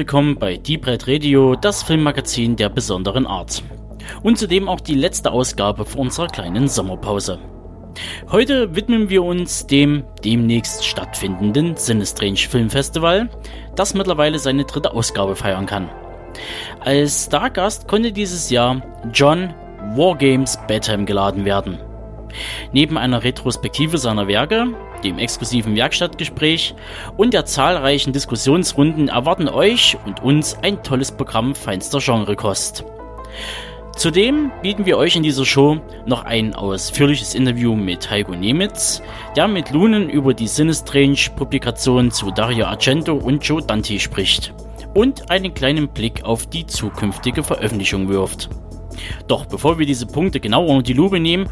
willkommen bei Deep Red Radio, das Filmmagazin der besonderen Art. Und zudem auch die letzte Ausgabe für unserer kleinen Sommerpause. Heute widmen wir uns dem demnächst stattfindenden Sinistrange Filmfestival, das mittlerweile seine dritte Ausgabe feiern kann. Als Stargast konnte dieses Jahr John Wargames Bedtime geladen werden. Neben einer Retrospektive seiner Werke, dem exklusiven Werkstattgespräch und der zahlreichen Diskussionsrunden erwarten euch und uns ein tolles Programm feinster Genrekost. Zudem bieten wir euch in dieser Show noch ein ausführliches Interview mit Heiko Nemitz, der mit Lunen über die Sinistrange-Publikation zu Dario Argento und Joe Dante spricht und einen kleinen Blick auf die zukünftige Veröffentlichung wirft. Doch bevor wir diese Punkte genauer unter die Lupe nehmen,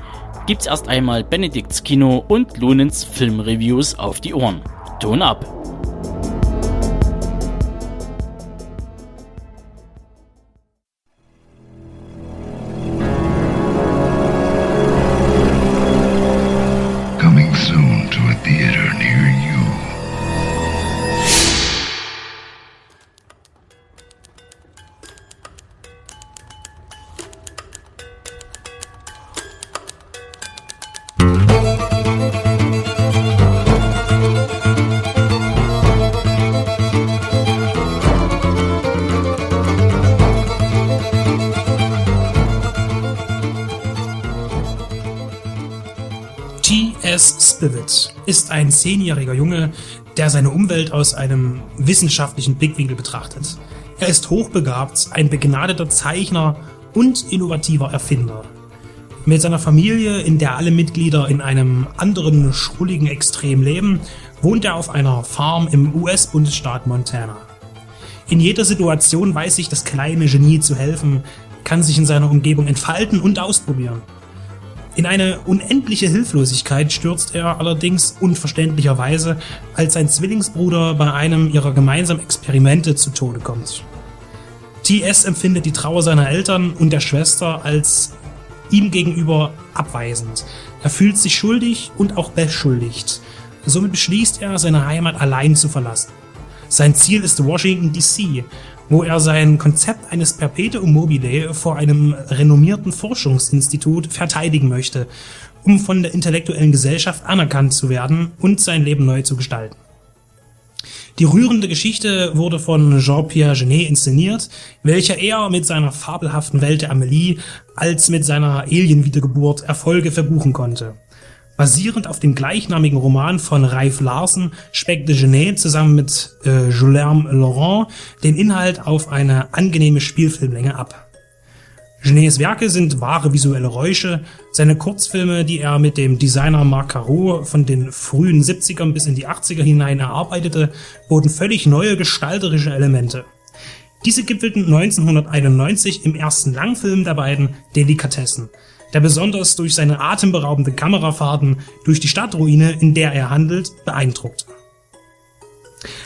gibt's erst einmal Benedikts Kino und Lunens Filmreviews auf die Ohren. Ton ab! Ein zehnjähriger Junge, der seine Umwelt aus einem wissenschaftlichen Blickwinkel betrachtet. Er ist hochbegabt, ein begnadeter Zeichner und innovativer Erfinder. Mit seiner Familie, in der alle Mitglieder in einem anderen schrulligen Extrem leben, wohnt er auf einer Farm im US-Bundesstaat Montana. In jeder Situation weiß sich das kleine Genie zu helfen, kann sich in seiner Umgebung entfalten und ausprobieren. In eine unendliche Hilflosigkeit stürzt er allerdings unverständlicherweise, als sein Zwillingsbruder bei einem ihrer gemeinsamen Experimente zu Tode kommt. TS empfindet die Trauer seiner Eltern und der Schwester als ihm gegenüber abweisend. Er fühlt sich schuldig und auch beschuldigt. Somit beschließt er, seine Heimat allein zu verlassen. Sein Ziel ist Washington DC, wo er sein Konzept eines Perpetuum mobile vor einem renommierten Forschungsinstitut verteidigen möchte, um von der intellektuellen Gesellschaft anerkannt zu werden und sein Leben neu zu gestalten. Die rührende Geschichte wurde von Jean-Pierre Genet inszeniert, welcher eher mit seiner fabelhaften Welt der Amelie als mit seiner Alien-Wiedergeburt Erfolge verbuchen konnte. Basierend auf dem gleichnamigen Roman von Ralph Larsen speckte Genet zusammen mit äh, Guillerme Laurent den Inhalt auf eine angenehme Spielfilmlänge ab. Genets Werke sind wahre visuelle Räusche. Seine Kurzfilme, die er mit dem Designer Marc Caro von den frühen 70ern bis in die 80er hinein erarbeitete, boten völlig neue gestalterische Elemente. Diese gipfelten 1991 im ersten Langfilm der beiden Delikatessen, der besonders durch seine atemberaubende Kamerafahrten durch die Stadtruine, in der er handelt, beeindruckt.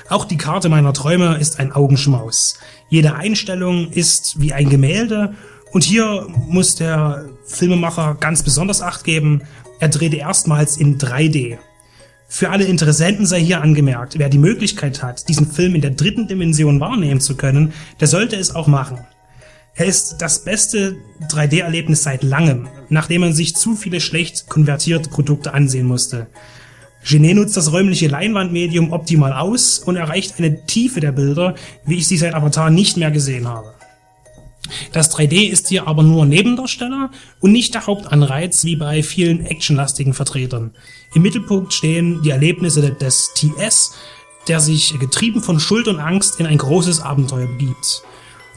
Auch die Karte meiner Träume ist ein Augenschmaus. Jede Einstellung ist wie ein Gemälde und hier muss der Filmemacher ganz besonders Acht geben. Er drehte erstmals in 3D. Für alle Interessenten sei hier angemerkt, wer die Möglichkeit hat, diesen Film in der dritten Dimension wahrnehmen zu können, der sollte es auch machen. Er ist das beste 3D-Erlebnis seit langem, nachdem man sich zu viele schlecht konvertierte Produkte ansehen musste. Genet nutzt das räumliche Leinwandmedium optimal aus und erreicht eine Tiefe der Bilder, wie ich sie seit Avatar nicht mehr gesehen habe. Das 3D ist hier aber nur Nebendarsteller und nicht der Hauptanreiz wie bei vielen actionlastigen Vertretern. Im Mittelpunkt stehen die Erlebnisse des TS, der sich getrieben von Schuld und Angst in ein großes Abenteuer begibt.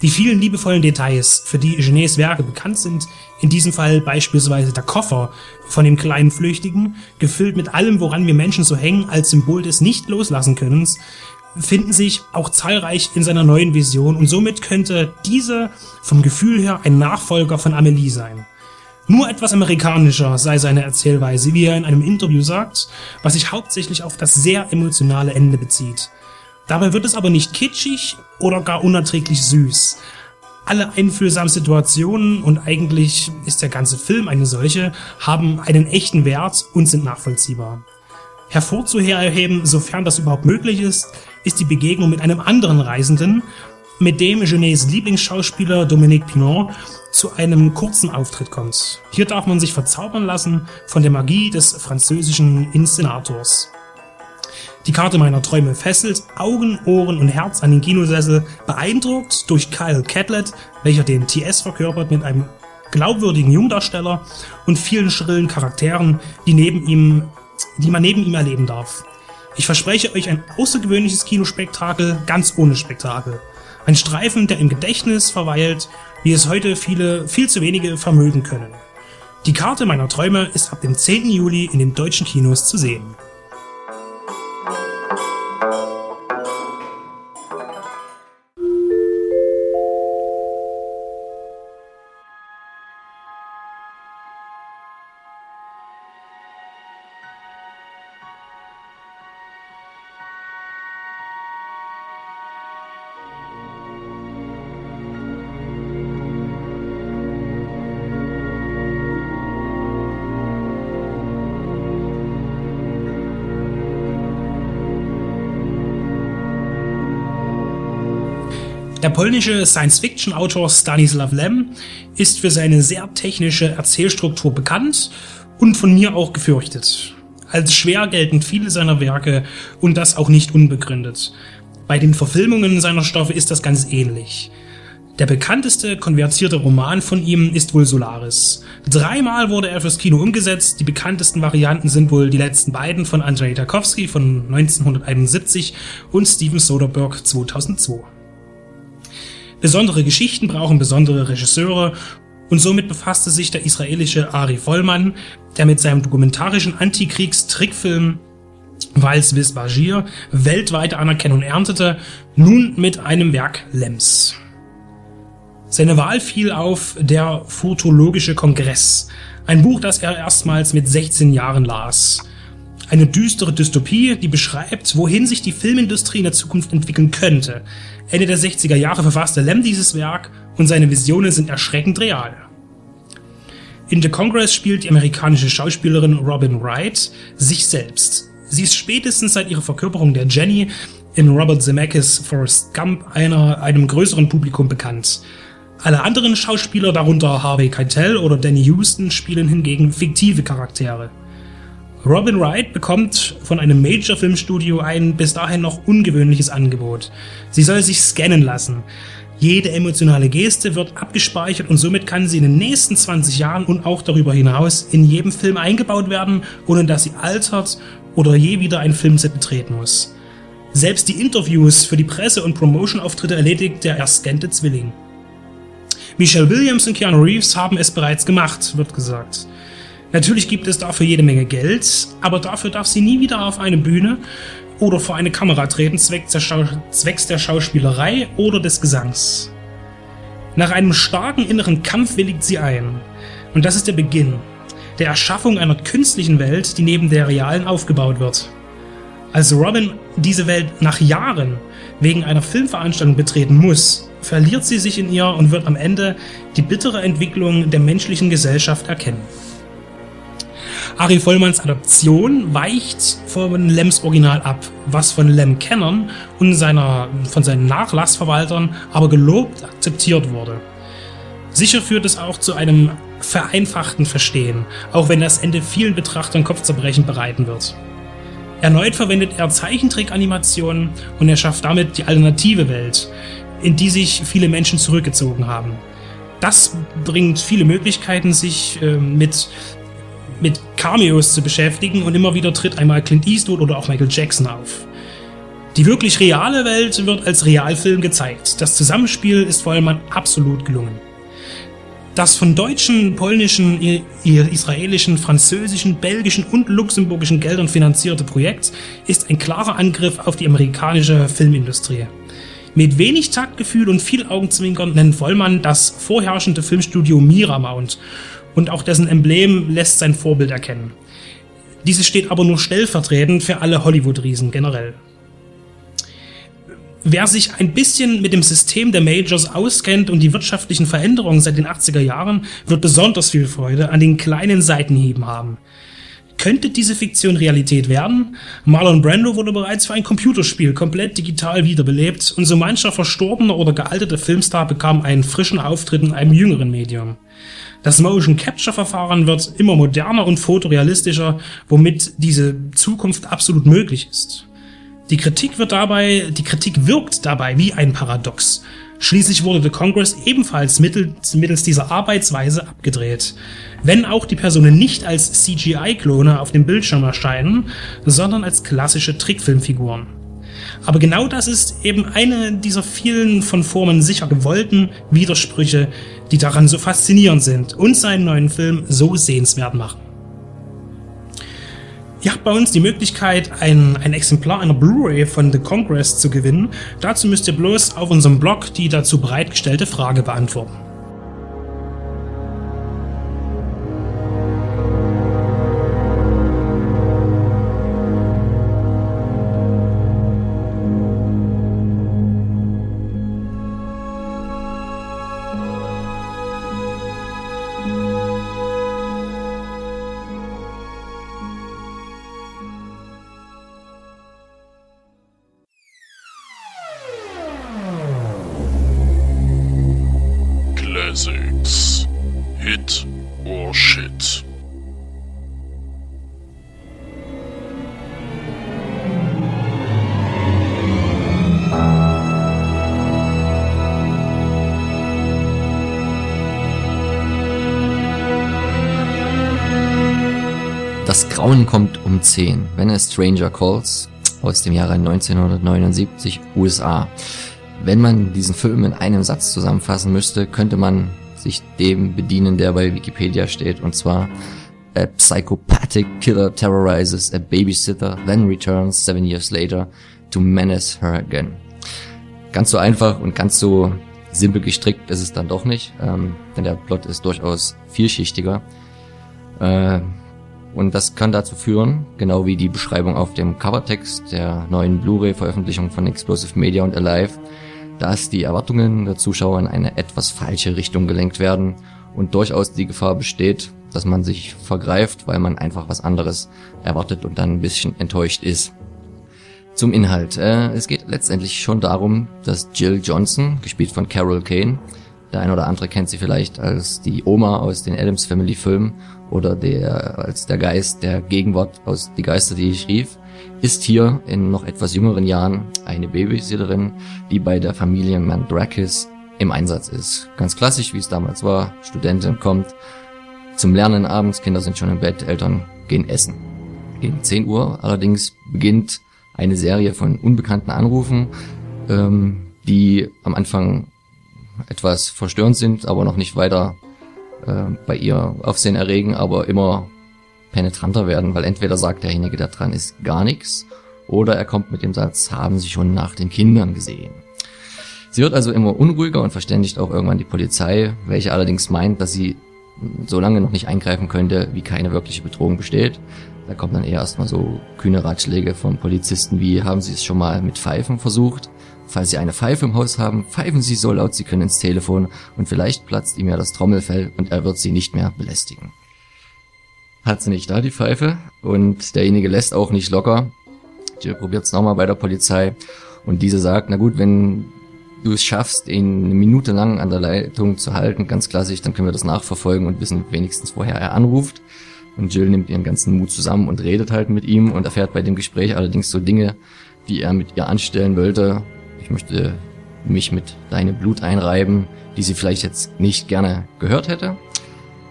Die vielen liebevollen Details, für die Genets Werke bekannt sind, in diesem Fall beispielsweise der Koffer von dem kleinen Flüchtigen, gefüllt mit allem, woran wir Menschen so hängen, als Symbol des Nicht-Loslassen-Könnens, finden sich auch zahlreich in seiner neuen Vision und somit könnte diese vom Gefühl her ein Nachfolger von Amelie sein. Nur etwas amerikanischer sei seine Erzählweise, wie er in einem Interview sagt, was sich hauptsächlich auf das sehr emotionale Ende bezieht. Dabei wird es aber nicht kitschig oder gar unerträglich süß. Alle einfühlsamen Situationen und eigentlich ist der ganze Film eine solche, haben einen echten Wert und sind nachvollziehbar. Hervorzuheben, sofern das überhaupt möglich ist, ist die Begegnung mit einem anderen Reisenden, mit dem Genets Lieblingsschauspieler Dominique Pinon zu einem kurzen Auftritt kommt. Hier darf man sich verzaubern lassen von der Magie des französischen Inszenators. Die Karte meiner Träume fesselt Augen, Ohren und Herz an den Kinosessel, beeindruckt durch Kyle Catlett, welcher den TS verkörpert mit einem glaubwürdigen Jungdarsteller und vielen schrillen Charakteren, die neben ihm, die man neben ihm erleben darf. Ich verspreche euch ein außergewöhnliches Kinospektakel, ganz ohne Spektakel. Ein Streifen, der im Gedächtnis verweilt, wie es heute viele viel zu wenige vermögen können. Die Karte meiner Träume ist ab dem 10. Juli in den deutschen Kinos zu sehen. Der polnische Science-Fiction-Autor Stanislaw Lem ist für seine sehr technische Erzählstruktur bekannt und von mir auch gefürchtet. Als schwer gelten viele seiner Werke und das auch nicht unbegründet. Bei den Verfilmungen seiner Stoffe ist das ganz ähnlich. Der bekannteste konvertierte Roman von ihm ist wohl Solaris. Dreimal wurde er fürs Kino umgesetzt. Die bekanntesten Varianten sind wohl die letzten beiden von Andrzej Tarkowski von 1971 und Steven Soderbergh 2002. Besondere Geschichten brauchen besondere Regisseure und somit befasste sich der israelische Ari Vollmann, der mit seinem dokumentarischen Antikriegstrickfilm Vals bis Bajir weltweite Anerkennung erntete, nun mit einem Werk Lems. Seine Wahl fiel auf Der Photologische Kongress, ein Buch, das er erstmals mit 16 Jahren las. Eine düstere Dystopie, die beschreibt, wohin sich die Filmindustrie in der Zukunft entwickeln könnte. Ende der 60er Jahre verfasste Lem dieses Werk und seine Visionen sind erschreckend real. In The Congress spielt die amerikanische Schauspielerin Robin Wright sich selbst. Sie ist spätestens seit ihrer Verkörperung der Jenny in Robert Zemeckis Forrest Gump einer, einem größeren Publikum bekannt. Alle anderen Schauspieler, darunter Harvey Keitel oder Danny Houston, spielen hingegen fiktive Charaktere. Robin Wright bekommt von einem Major-Filmstudio ein bis dahin noch ungewöhnliches Angebot. Sie soll sich scannen lassen. Jede emotionale Geste wird abgespeichert und somit kann sie in den nächsten 20 Jahren und auch darüber hinaus in jedem Film eingebaut werden, ohne dass sie altert oder je wieder ein Filmset betreten muss. Selbst die Interviews für die Presse- und Promotion-Auftritte erledigt der erscannte Zwilling. Michelle Williams und Keanu Reeves haben es bereits gemacht, wird gesagt. Natürlich gibt es dafür jede Menge Geld, aber dafür darf sie nie wieder auf eine Bühne oder vor eine Kamera treten, zwecks der, Schau zwecks der Schauspielerei oder des Gesangs. Nach einem starken inneren Kampf willigt sie ein. Und das ist der Beginn der Erschaffung einer künstlichen Welt, die neben der realen aufgebaut wird. Als Robin diese Welt nach Jahren wegen einer Filmveranstaltung betreten muss, verliert sie sich in ihr und wird am Ende die bittere Entwicklung der menschlichen Gesellschaft erkennen. Ari Vollmanns Adaption weicht von Lems Original ab, was von Lem-Kennern und seiner, von seinen Nachlassverwaltern aber gelobt akzeptiert wurde. Sicher führt es auch zu einem vereinfachten Verstehen, auch wenn das Ende vielen Betrachtern Kopfzerbrechen bereiten wird. Erneut verwendet er Zeichentrick-Animationen und er schafft damit die alternative Welt, in die sich viele Menschen zurückgezogen haben. Das bringt viele Möglichkeiten, sich äh, mit mit Cameos zu beschäftigen und immer wieder tritt einmal Clint Eastwood oder auch Michael Jackson auf. Die wirklich reale Welt wird als Realfilm gezeigt. Das Zusammenspiel ist vor allem absolut gelungen. Das von deutschen, polnischen, israelischen, französischen, belgischen und luxemburgischen Geldern finanzierte Projekt ist ein klarer Angriff auf die amerikanische Filmindustrie. Mit wenig Taktgefühl und viel Augenzwinkern nennt Vollmann das vorherrschende Filmstudio Miramount und auch dessen Emblem lässt sein Vorbild erkennen. Dieses steht aber nur stellvertretend für alle Hollywood-Riesen generell. Wer sich ein bisschen mit dem System der Majors auskennt und die wirtschaftlichen Veränderungen seit den 80er Jahren, wird besonders viel Freude an den kleinen Seitenhieben haben. Könnte diese Fiktion Realität werden? Marlon Brando wurde bereits für ein Computerspiel komplett digital wiederbelebt und so mancher verstorbener oder gealterter Filmstar bekam einen frischen Auftritt in einem jüngeren Medium. Das Motion Capture Verfahren wird immer moderner und fotorealistischer, womit diese Zukunft absolut möglich ist. Die Kritik wird dabei, die Kritik wirkt dabei wie ein Paradox. Schließlich wurde The Congress ebenfalls mittels, mittels dieser Arbeitsweise abgedreht. Wenn auch die Personen nicht als CGI-Klone auf dem Bildschirm erscheinen, sondern als klassische Trickfilmfiguren. Aber genau das ist eben eine dieser vielen von Formen sicher gewollten Widersprüche, die daran so faszinierend sind und seinen neuen Film so sehenswert machen. Ihr habt bei uns die Möglichkeit, ein, ein Exemplar einer Blu-ray von The Congress zu gewinnen. Dazu müsst ihr bloß auf unserem Blog die dazu bereitgestellte Frage beantworten. 10, wenn es Stranger Calls aus dem Jahre 1979 USA. Wenn man diesen Film in einem Satz zusammenfassen müsste, könnte man sich dem bedienen, der bei Wikipedia steht, und zwar A psychopathic killer terrorizes a babysitter, then returns seven years later to menace her again. Ganz so einfach und ganz so simpel gestrickt ist es dann doch nicht, ähm, denn der Plot ist durchaus vielschichtiger. Äh, und das kann dazu führen, genau wie die Beschreibung auf dem Covertext der neuen Blu-ray-Veröffentlichung von Explosive Media und Alive, dass die Erwartungen der Zuschauer in eine etwas falsche Richtung gelenkt werden und durchaus die Gefahr besteht, dass man sich vergreift, weil man einfach was anderes erwartet und dann ein bisschen enttäuscht ist. Zum Inhalt. Äh, es geht letztendlich schon darum, dass Jill Johnson, gespielt von Carol Kane, der ein oder andere kennt sie vielleicht als die Oma aus den Adams Family Filmen oder der, als der Geist der Gegenwart aus Die Geister, die ich rief, ist hier in noch etwas jüngeren Jahren eine Babysitterin, die bei der Familie Mandrakis im Einsatz ist. Ganz klassisch, wie es damals war. Studentin kommt zum Lernen abends, Kinder sind schon im Bett, Eltern gehen essen. Gegen 10 Uhr allerdings beginnt eine Serie von unbekannten Anrufen, ähm, die am Anfang etwas verstörend sind, aber noch nicht weiter äh, bei ihr Aufsehen erregen, aber immer penetranter werden, weil entweder sagt derjenige, der dran ist, gar nichts, oder er kommt mit dem Satz, haben Sie schon nach den Kindern gesehen. Sie wird also immer unruhiger und verständigt auch irgendwann die Polizei, welche allerdings meint, dass sie so lange noch nicht eingreifen könnte, wie keine wirkliche Bedrohung besteht. Da kommen dann eher erstmal so kühne Ratschläge von Polizisten wie, haben Sie es schon mal mit Pfeifen versucht? Falls Sie eine Pfeife im Haus haben, pfeifen Sie so laut Sie können ins Telefon und vielleicht platzt ihm ja das Trommelfell und er wird Sie nicht mehr belästigen. Hat sie nicht da, die Pfeife, und derjenige lässt auch nicht locker. Jill probiert es nochmal bei der Polizei und diese sagt, na gut, wenn du es schaffst, ihn eine Minute lang an der Leitung zu halten, ganz klassisch, dann können wir das nachverfolgen und wissen wenigstens, woher er anruft. Und Jill nimmt ihren ganzen Mut zusammen und redet halt mit ihm und erfährt bei dem Gespräch allerdings so Dinge, die er mit ihr anstellen wollte. Ich möchte mich mit deinem Blut einreiben, die sie vielleicht jetzt nicht gerne gehört hätte.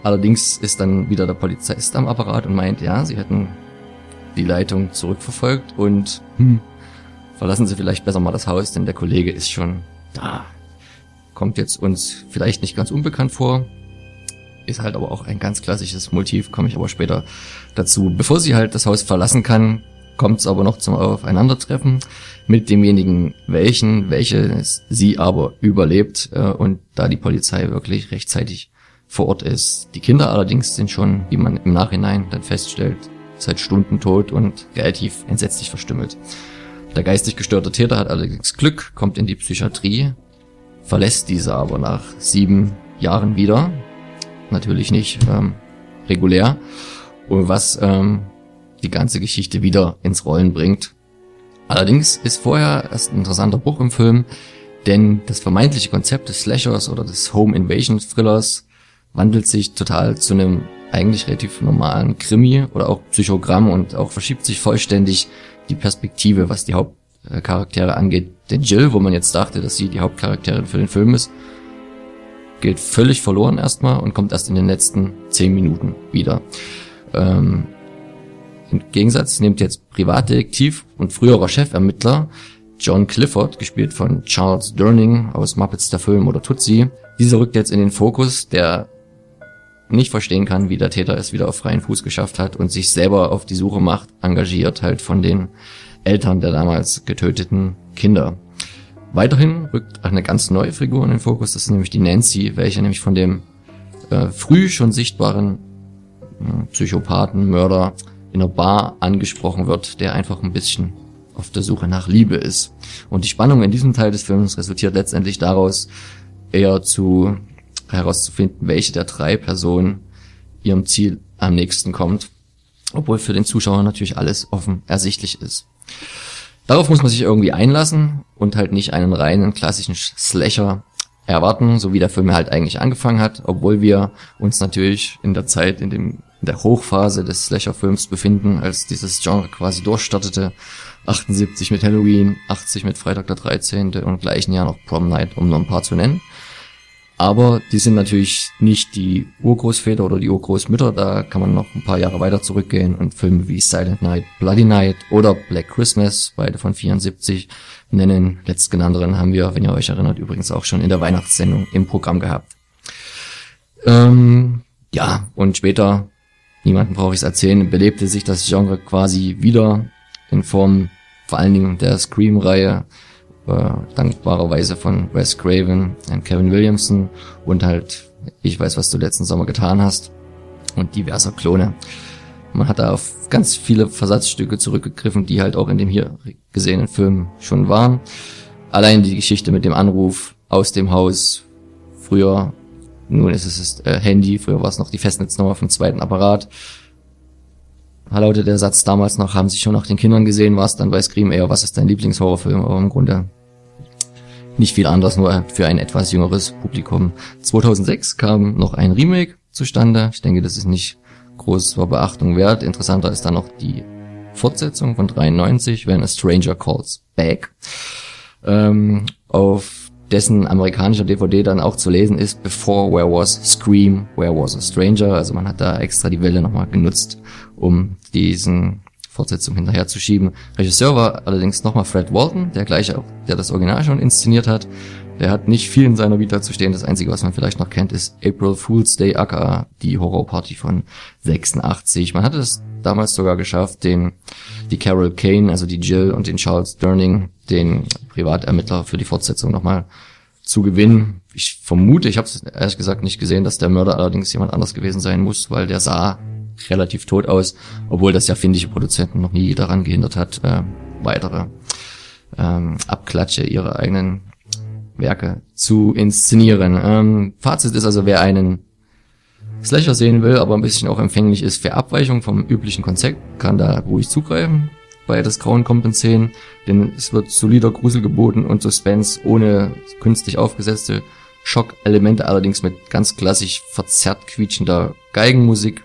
Allerdings ist dann wieder der Polizist am Apparat und meint, ja, sie hätten die Leitung zurückverfolgt und hm, verlassen Sie vielleicht besser mal das Haus, denn der Kollege ist schon da. Kommt jetzt uns vielleicht nicht ganz unbekannt vor, ist halt aber auch ein ganz klassisches Motiv, komme ich aber später dazu. Bevor sie halt das Haus verlassen kann, kommt es aber noch zum Aufeinandertreffen mit demjenigen, welchen, welches sie aber überlebt äh, und da die Polizei wirklich rechtzeitig vor Ort ist. Die Kinder allerdings sind schon, wie man im Nachhinein dann feststellt, seit Stunden tot und relativ entsetzlich verstümmelt. Der geistig gestörte Täter hat allerdings Glück, kommt in die Psychiatrie, verlässt diese aber nach sieben Jahren wieder. Natürlich nicht ähm, regulär. Und was ähm, die ganze Geschichte wieder ins Rollen bringt. Allerdings ist vorher erst ein interessanter Bruch im Film, denn das vermeintliche Konzept des Slashers oder des Home Invasion Thrillers wandelt sich total zu einem eigentlich relativ normalen Krimi oder auch Psychogramm und auch verschiebt sich vollständig die Perspektive, was die Hauptcharaktere angeht. Denn Jill, wo man jetzt dachte, dass sie die Hauptcharakterin für den Film ist, geht völlig verloren erstmal und kommt erst in den letzten zehn Minuten wieder. Ähm, Im Gegensatz nimmt jetzt Privatdetektiv und früherer Chefermittler John Clifford, gespielt von Charles Durning aus Muppets der Film oder Tootsie, dieser rückt jetzt in den Fokus, der nicht verstehen kann, wie der Täter es wieder auf freien Fuß geschafft hat und sich selber auf die Suche macht, engagiert halt von den Eltern der damals getöteten Kinder. Weiterhin rückt eine ganz neue Figur in den Fokus, das ist nämlich die Nancy, welche nämlich von dem äh, früh schon sichtbaren äh, Psychopathen, Mörder in einer Bar angesprochen wird, der einfach ein bisschen auf der Suche nach Liebe ist. Und die Spannung in diesem Teil des Films resultiert letztendlich daraus, eher zu herauszufinden, welche der drei Personen ihrem Ziel am nächsten kommt, obwohl für den Zuschauer natürlich alles offen ersichtlich ist. Darauf muss man sich irgendwie einlassen und halt nicht einen reinen klassischen Slasher erwarten, so wie der Film halt eigentlich angefangen hat, obwohl wir uns natürlich in der Zeit, in, dem, in der Hochphase des Slasher-Films befinden, als dieses Genre quasi durchstartete. 78 mit Halloween, 80 mit Freitag der 13. und im gleichen Jahr noch Prom Night, um nur ein paar zu nennen. Aber die sind natürlich nicht die Urgroßväter oder die Urgroßmütter, da kann man noch ein paar Jahre weiter zurückgehen und Filme wie Silent Night, Bloody Night oder Black Christmas, beide von 74, nennen. Letztgenannteren haben wir, wenn ihr euch erinnert, übrigens auch schon in der Weihnachtssendung im Programm gehabt. Ähm, ja, und später, niemanden brauche ich es erzählen, belebte sich das Genre quasi wieder in Form vor allen Dingen der Scream-Reihe, äh, dankbarerweise von Wes Craven und Kevin Williamson und halt Ich weiß, was du letzten Sommer getan hast und diverser Klone. Man hat da auf ganz viele Versatzstücke zurückgegriffen, die halt auch in dem hier gesehenen Film schon waren. Allein die Geschichte mit dem Anruf aus dem Haus, früher, nun ist es das äh, Handy, früher war es noch die Festnetznummer vom zweiten Apparat. Lautet der Satz damals noch, haben sie schon nach den Kindern gesehen, was dann bei Scream eher, was ist dein Lieblingshorrorfilm, aber im Grunde nicht viel anders, nur für ein etwas jüngeres Publikum. 2006 kam noch ein Remake zustande. Ich denke, das ist nicht groß vor Beachtung wert. Interessanter ist dann noch die Fortsetzung von 93, When a Stranger Calls Back. Ähm, auf dessen amerikanischer DVD dann auch zu lesen ist, Before Where Was Scream, Where Was a Stranger. Also man hat da extra die Welle nochmal genutzt, um diesen Fortsetzung hinterherzuschieben. Regisseur war allerdings nochmal Fred Walton, der gleiche auch, der das Original schon inszeniert hat. Der hat nicht viel in seiner Vita zu stehen. Das Einzige, was man vielleicht noch kennt, ist April Fool's Day, aka die Horrorparty von 86. Man hatte es damals sogar geschafft, den, die Carol Kane, also die Jill und den Charles Durning, den Privatermittler für die Fortsetzung nochmal zu gewinnen. Ich vermute, ich habe es ehrlich gesagt nicht gesehen, dass der Mörder allerdings jemand anders gewesen sein muss, weil der sah relativ tot aus, obwohl das ja findige Produzenten noch nie daran gehindert hat, äh, weitere ähm, Abklatsche ihrer eigenen Werke zu inszenieren. Ähm, Fazit ist also, wer einen Slasher sehen will, aber ein bisschen auch empfänglich ist für Abweichung vom üblichen Konzept, kann da ruhig zugreifen bei das Grauen kompensieren, denn es wird solider Grusel geboten und Suspense ohne künstlich aufgesetzte Schockelemente, allerdings mit ganz klassisch verzerrt quietschender Geigenmusik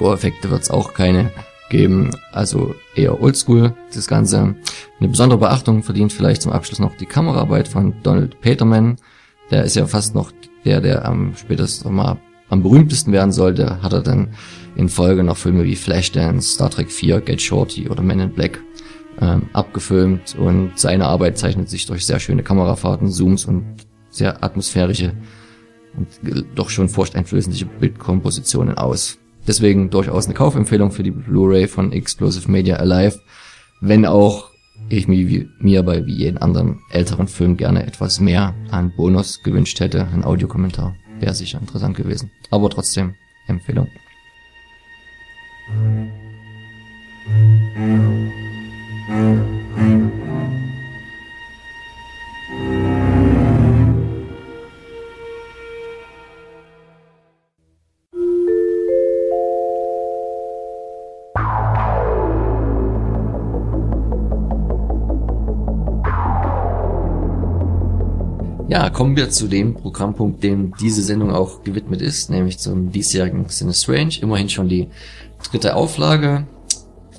Gore-Effekte wird es auch keine geben, also eher oldschool das Ganze. Eine besondere Beachtung verdient vielleicht zum Abschluss noch die Kameraarbeit von Donald Peterman. Der ist ja fast noch der, der am spätesten mal am berühmtesten werden sollte, hat er dann in Folge noch Filme wie Flashdance, Star Trek 4, Get Shorty oder Men in Black ähm, abgefilmt und seine Arbeit zeichnet sich durch sehr schöne Kamerafahrten, Zooms und sehr atmosphärische und doch schon furchteinflößende Bildkompositionen aus. Deswegen durchaus eine Kaufempfehlung für die Blu-ray von Explosive Media Alive, wenn auch ich mir, mir bei wie jeden anderen älteren Film gerne etwas mehr an Bonus gewünscht hätte. Ein Audiokommentar wäre sicher interessant gewesen. Aber trotzdem Empfehlung. Música Ja, kommen wir zu dem Programmpunkt, dem diese Sendung auch gewidmet ist, nämlich zum diesjährigen Sinne Strange. Immerhin schon die dritte Auflage.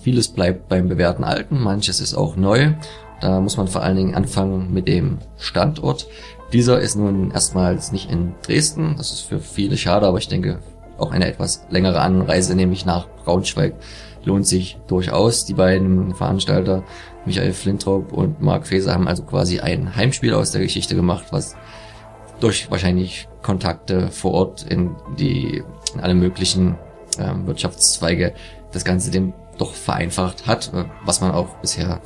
Vieles bleibt beim bewährten Alten, manches ist auch neu. Da muss man vor allen Dingen anfangen mit dem Standort. Dieser ist nun erstmals nicht in Dresden. Das ist für viele schade, aber ich denke, auch eine etwas längere Anreise, nämlich nach Braunschweig, lohnt sich durchaus. Die beiden Veranstalter, Michael Flintrop und Mark Feser, haben also quasi ein Heimspiel aus der Geschichte gemacht, was durch wahrscheinlich Kontakte vor Ort in die in alle möglichen ähm, Wirtschaftszweige das Ganze dem doch vereinfacht hat, äh, was man auch bisher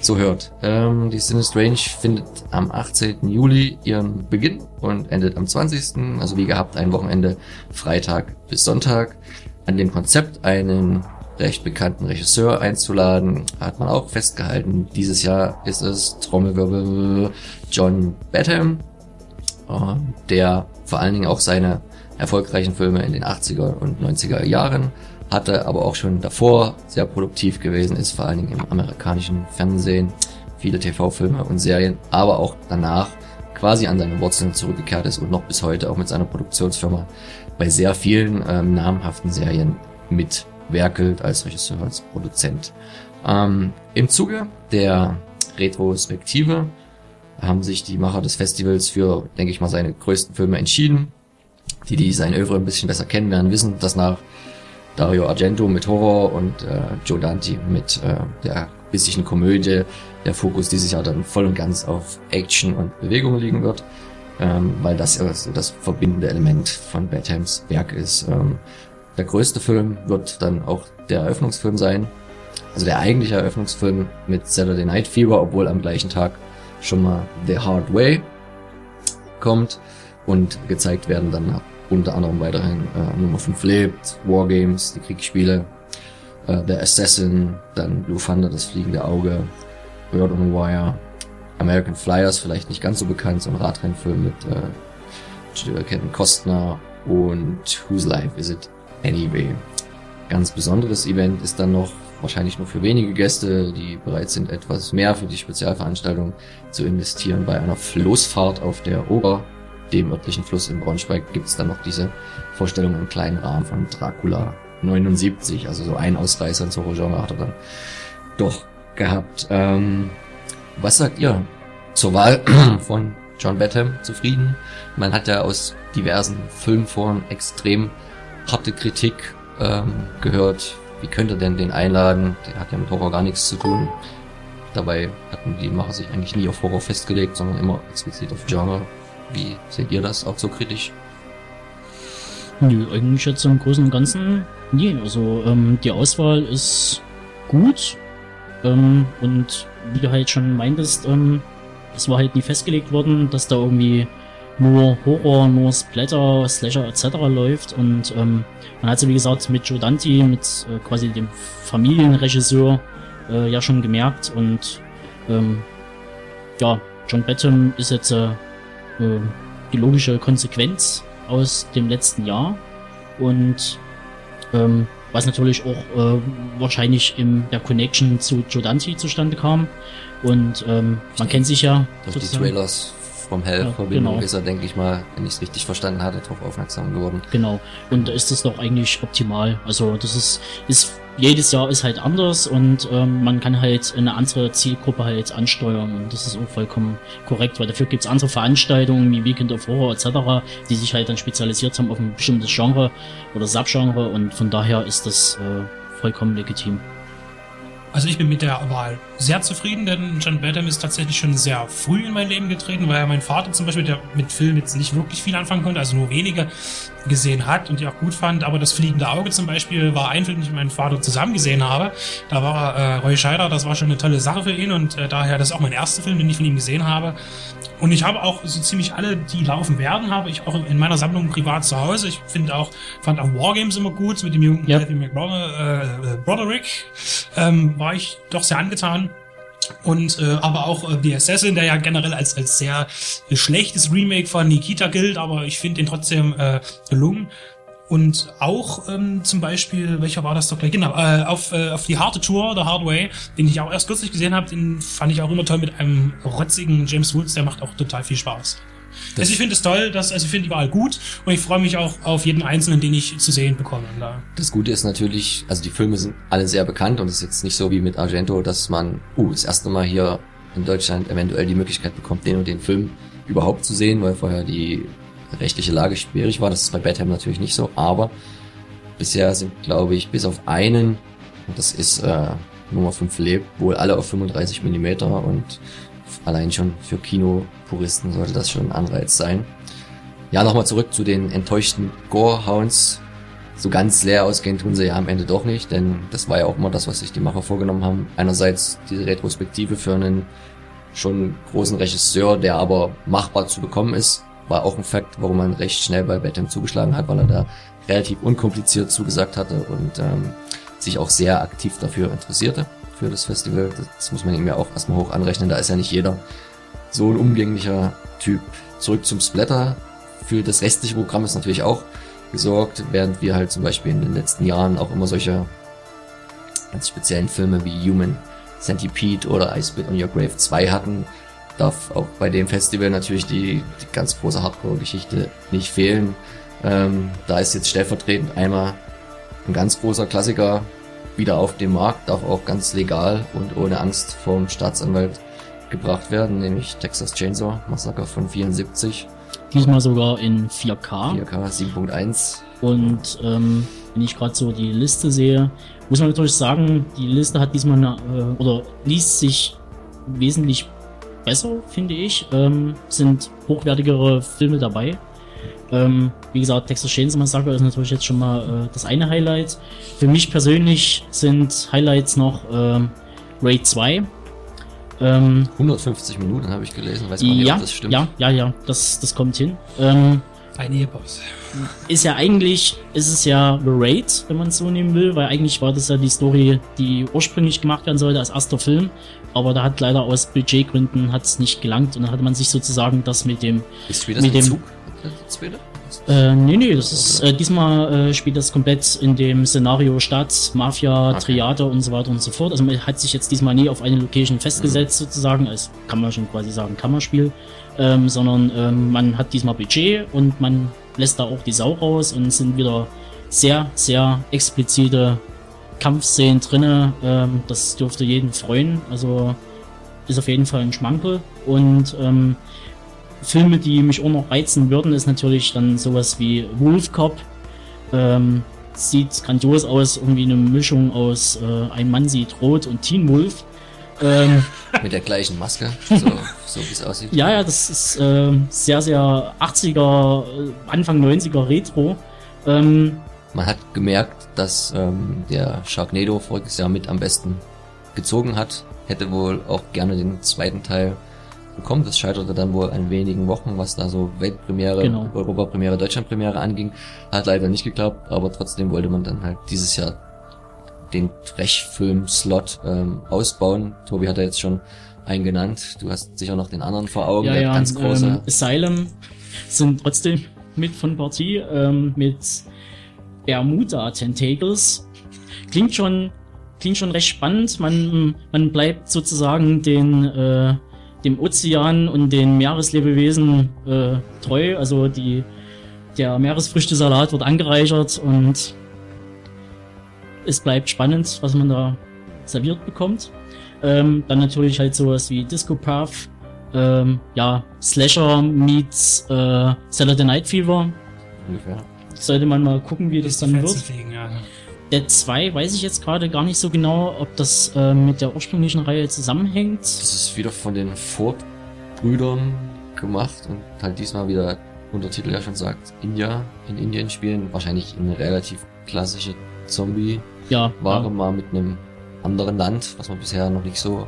so hört. Ähm, die Sin Strange findet am 18. Juli ihren Beginn und endet am 20. Also wie gehabt, ein Wochenende Freitag bis Sonntag. An dem Konzept einen recht bekannten Regisseur einzuladen, hat man auch festgehalten. Dieses Jahr ist es Trommelwirbel John Batham, äh, der vor allen Dingen auch seine erfolgreichen Filme in den 80er und 90er Jahren hatte, aber auch schon davor sehr produktiv gewesen ist, vor allen Dingen im amerikanischen Fernsehen, viele TV-Filme und Serien, aber auch danach quasi an seine Wurzeln zurückgekehrt ist und noch bis heute auch mit seiner Produktionsfirma bei sehr vielen ähm, namhaften Serien mitwerkelt als Regisseur, als Produzent. Ähm, Im Zuge der Retrospektive haben sich die Macher des Festivals für, denke ich mal, seine größten Filme entschieden. Die, die sein Övre ein bisschen besser kennen, werden wissen, dass nach Dario Argento mit Horror und äh, Joe Dante mit äh, der bisschen Komödie der Fokus dieses Jahr dann voll und ganz auf Action und Bewegung liegen wird, ähm, weil das ja so das verbindende Element von Bathams Werk ist. Ähm, der größte Film wird dann auch der Eröffnungsfilm sein, also der eigentliche Eröffnungsfilm mit Saturday Night Fever, obwohl am gleichen Tag schon mal The Hard Way kommt und gezeigt werden dann unter anderem weiterhin äh, Nummer 5 lebt, Wargames, die Kriegsspiele, äh, The Assassin, dann Blue Thunder, das fliegende Auge, Bird on the Wire, American Flyers, vielleicht nicht ganz so bekannt, so ein Radrennfilm mit äh, Kevin Costner und Whose Life Is It Anyway. Ganz besonderes Event ist dann noch wahrscheinlich nur für wenige Gäste, die bereit sind, etwas mehr für die Spezialveranstaltung zu investieren bei einer Floßfahrt auf der Ober dem örtlichen Fluss in Braunschweig gibt es dann noch diese Vorstellung im kleinen Rahmen von Dracula 79. Also so ein Ausreißer ins Horrorgenre hat er dann doch gehabt. Ähm, was sagt ihr zur Wahl von John Batham? Zufrieden? Man hat ja aus diversen Filmforen extrem harte Kritik ähm, gehört. Wie könnte denn den einladen? Der hat ja mit Horror gar nichts zu tun. Dabei hatten die Macher sich eigentlich nie auf Horror festgelegt, sondern immer explizit auf Genre. Wie seht ihr das auch so kritisch? Nö, eigentlich jetzt im Großen und Ganzen, nee, also ähm, die Auswahl ist gut ähm, und wie du halt schon meintest, ähm, es war halt nie festgelegt worden, dass da irgendwie nur Horror, nur Splatter, Slasher etc. läuft und ähm, man hat so wie gesagt mit Joe Dante, mit äh, quasi dem Familienregisseur äh, ja schon gemerkt und ähm, ja, John Batham ist jetzt äh, äh, die logische Konsequenz aus dem letzten Jahr und ähm, was natürlich auch äh, wahrscheinlich in der Connection zu Jodanti zustande kam und ähm, man kennt sich ja durch die Trailers vom Hell-Verbindung ja, genau. ist er, denke ich mal, wenn ich es richtig verstanden hatte, darauf aufmerksam geworden. Genau. Und da ist das doch eigentlich optimal. Also das ist, ist jedes Jahr ist halt anders und ähm, man kann halt eine andere Zielgruppe halt ansteuern und das ist auch vollkommen korrekt, weil dafür gibt's andere Veranstaltungen wie Weekend of Horror etc., die sich halt dann spezialisiert haben auf ein bestimmtes Genre oder Subgenre und von daher ist das äh, vollkommen legitim. Also ich bin mit der Wahl sehr zufrieden, denn John Badham ist tatsächlich schon sehr früh in mein Leben getreten, weil mein Vater zum Beispiel, der mit Film jetzt nicht wirklich viel anfangen konnte, also nur wenige gesehen hat und die auch gut fand. Aber das Fliegende Auge zum Beispiel war ein Film, den ich mit meinem Vater zusammen gesehen habe. Da war äh, Roy Scheider, das war schon eine tolle Sache für ihn und äh, daher, das ist auch mein erster Film, den ich von ihm gesehen habe. Und ich habe auch so ziemlich alle, die laufen werden, habe ich auch in meiner Sammlung privat zu Hause. Ich finde auch, fand auch Wargames immer gut mit dem jungen yep. Matthew McBroderick. Äh, Broderick, ähm, war ich doch sehr angetan. Und äh, aber auch äh, The Assassin, der ja generell als als sehr schlechtes Remake von Nikita gilt, aber ich finde ihn trotzdem äh, gelungen. Und auch ähm, zum Beispiel, welcher war das doch gleich? Genau, äh, auf, äh, auf die harte Tour, The Hard Way, den ich auch erst kürzlich gesehen habe, den fand ich auch immer toll mit einem rotzigen James Woods, der macht auch total viel Spaß. Also ich finde es toll, dass, also ich finde die Wahl gut und ich freue mich auch auf jeden einzelnen, den ich zu sehen bekomme. Da. Das Gute ist natürlich, also die Filme sind alle sehr bekannt und es ist jetzt nicht so wie mit Argento, dass man, uh, das erste Mal hier in Deutschland eventuell die Möglichkeit bekommt, den und den Film überhaupt zu sehen, weil vorher die rechtliche Lage schwierig war. Das ist bei Batman natürlich nicht so, aber bisher sind, glaube ich, bis auf einen, und das ist äh, Nummer 5 lebt, wohl alle auf 35 Millimeter und allein schon für Kinopuristen sollte das schon ein Anreiz sein. Ja, nochmal zurück zu den enttäuschten Gorehounds. So ganz leer ausgehen tun sie ja am Ende doch nicht, denn das war ja auch immer das, was sich die Macher vorgenommen haben. Einerseits diese Retrospektive für einen schon großen Regisseur, der aber machbar zu bekommen ist, war auch ein Fakt, warum man recht schnell bei Batman zugeschlagen hat, weil er da relativ unkompliziert zugesagt hatte und ähm, sich auch sehr aktiv dafür interessierte, für das Festival. Das muss man ihm ja auch erstmal hoch anrechnen, da ist ja nicht jeder so ein umgänglicher Typ. Zurück zum Splatter. Für das restliche Programm ist natürlich auch gesorgt, während wir halt zum Beispiel in den letzten Jahren auch immer solche ganz speziellen Filme wie Human Centipede oder I Spit on Your Grave 2 hatten, darf auch bei dem Festival natürlich die, die ganz große Hardcore-Geschichte nicht fehlen. Ähm, da ist jetzt stellvertretend einmal ein ganz großer Klassiker wieder auf dem Markt, darf auch ganz legal und ohne Angst vom Staatsanwalt gebracht werden, nämlich Texas Chainsaw Massacre von 74. Diesmal sogar in 4K. 4K 7.1. Und ähm, wenn ich gerade so die Liste sehe, muss man natürlich sagen, die Liste hat diesmal eine, äh, oder liest sich wesentlich besser, finde ich. Ähm, sind hochwertigere Filme dabei. Ähm, wie gesagt, Texas Chainsaw Massacre ist natürlich jetzt schon mal äh, das eine Highlight. Für mich persönlich sind Highlights noch ähm, Raid 2. Ähm, 150 Minuten habe ich gelesen, weiß man nicht, ja, ob das stimmt. Ja, ja, ja, das, das kommt hin. Ähm, ein Epos. Ist ja eigentlich, ist es ja The Raid, wenn man es so nehmen will, weil eigentlich war das ja die Story, die ursprünglich gemacht werden sollte als erster Film, aber da hat leider aus Budgetgründen hat es nicht gelangt und dann hatte man sich sozusagen das mit dem ist das mit dem Zug? Äh, nee, nee, das ist, äh, diesmal äh, spielt das komplett in dem Szenario Stadt, Mafia, okay. Triade und so weiter und so fort. Also man hat sich jetzt diesmal nie auf eine Location festgesetzt, mhm. sozusagen, als kann man schon quasi sagen, Kammerspiel, ähm, sondern ähm, man hat diesmal Budget und man lässt da auch die Sau raus und sind wieder sehr, sehr explizite Kampfszenen drinne. Ähm, das dürfte jeden freuen. Also ist auf jeden Fall ein Schmankel und ähm, Filme, die mich auch noch reizen würden, ist natürlich dann sowas wie Wolf Cop. Ähm, sieht grandios aus, irgendwie eine Mischung aus äh, Ein Mann sieht rot und Teen Wolf. Ähm, Mit der gleichen Maske, so, so wie es aussieht. Ja, ja, das ist äh, sehr, sehr 80er, äh, Anfang 90er Retro. Ähm, Man hat gemerkt, dass ähm, der Sharknado voriges Jahr mit am besten gezogen hat. Hätte wohl auch gerne den zweiten Teil bekommen. Das scheiterte dann wohl an wenigen Wochen, was da so Weltpremiere, genau. Europapremiere, Deutschlandpremiere anging. Hat leider nicht geklappt, aber trotzdem wollte man dann halt dieses Jahr den Trechfilm-Slot ähm, ausbauen. Tobi hat da jetzt schon einen genannt. Du hast sicher noch den anderen vor Augen, ja, der ja, ganz große. Ähm, Asylum sind trotzdem mit von Partie ähm, mit Bermuda Tentacles. Klingt schon klingt schon recht spannend. Man man bleibt sozusagen den äh, dem Ozean und den Meereslebewesen äh, treu. Also die, der Meeresfrüchtesalat wird angereichert und es bleibt spannend, was man da serviert bekommt. Ähm, dann natürlich halt sowas wie Disco Puff, ähm, ja, Slasher meets äh, Saturday Night Fever. Ungefähr. Sollte man mal gucken, wie das, das dann wird. Fliegen, ja. Der 2 weiß ich jetzt gerade gar nicht so genau, ob das äh, mit der ursprünglichen Reihe zusammenhängt. Das ist wieder von den Ford-Brüdern gemacht und halt diesmal wieder Untertitel ja schon sagt, India, in Indien spielen. Wahrscheinlich eine relativ klassische Zombie-Ware ja, ja. mal mit einem anderen Land, was wir bisher noch nicht so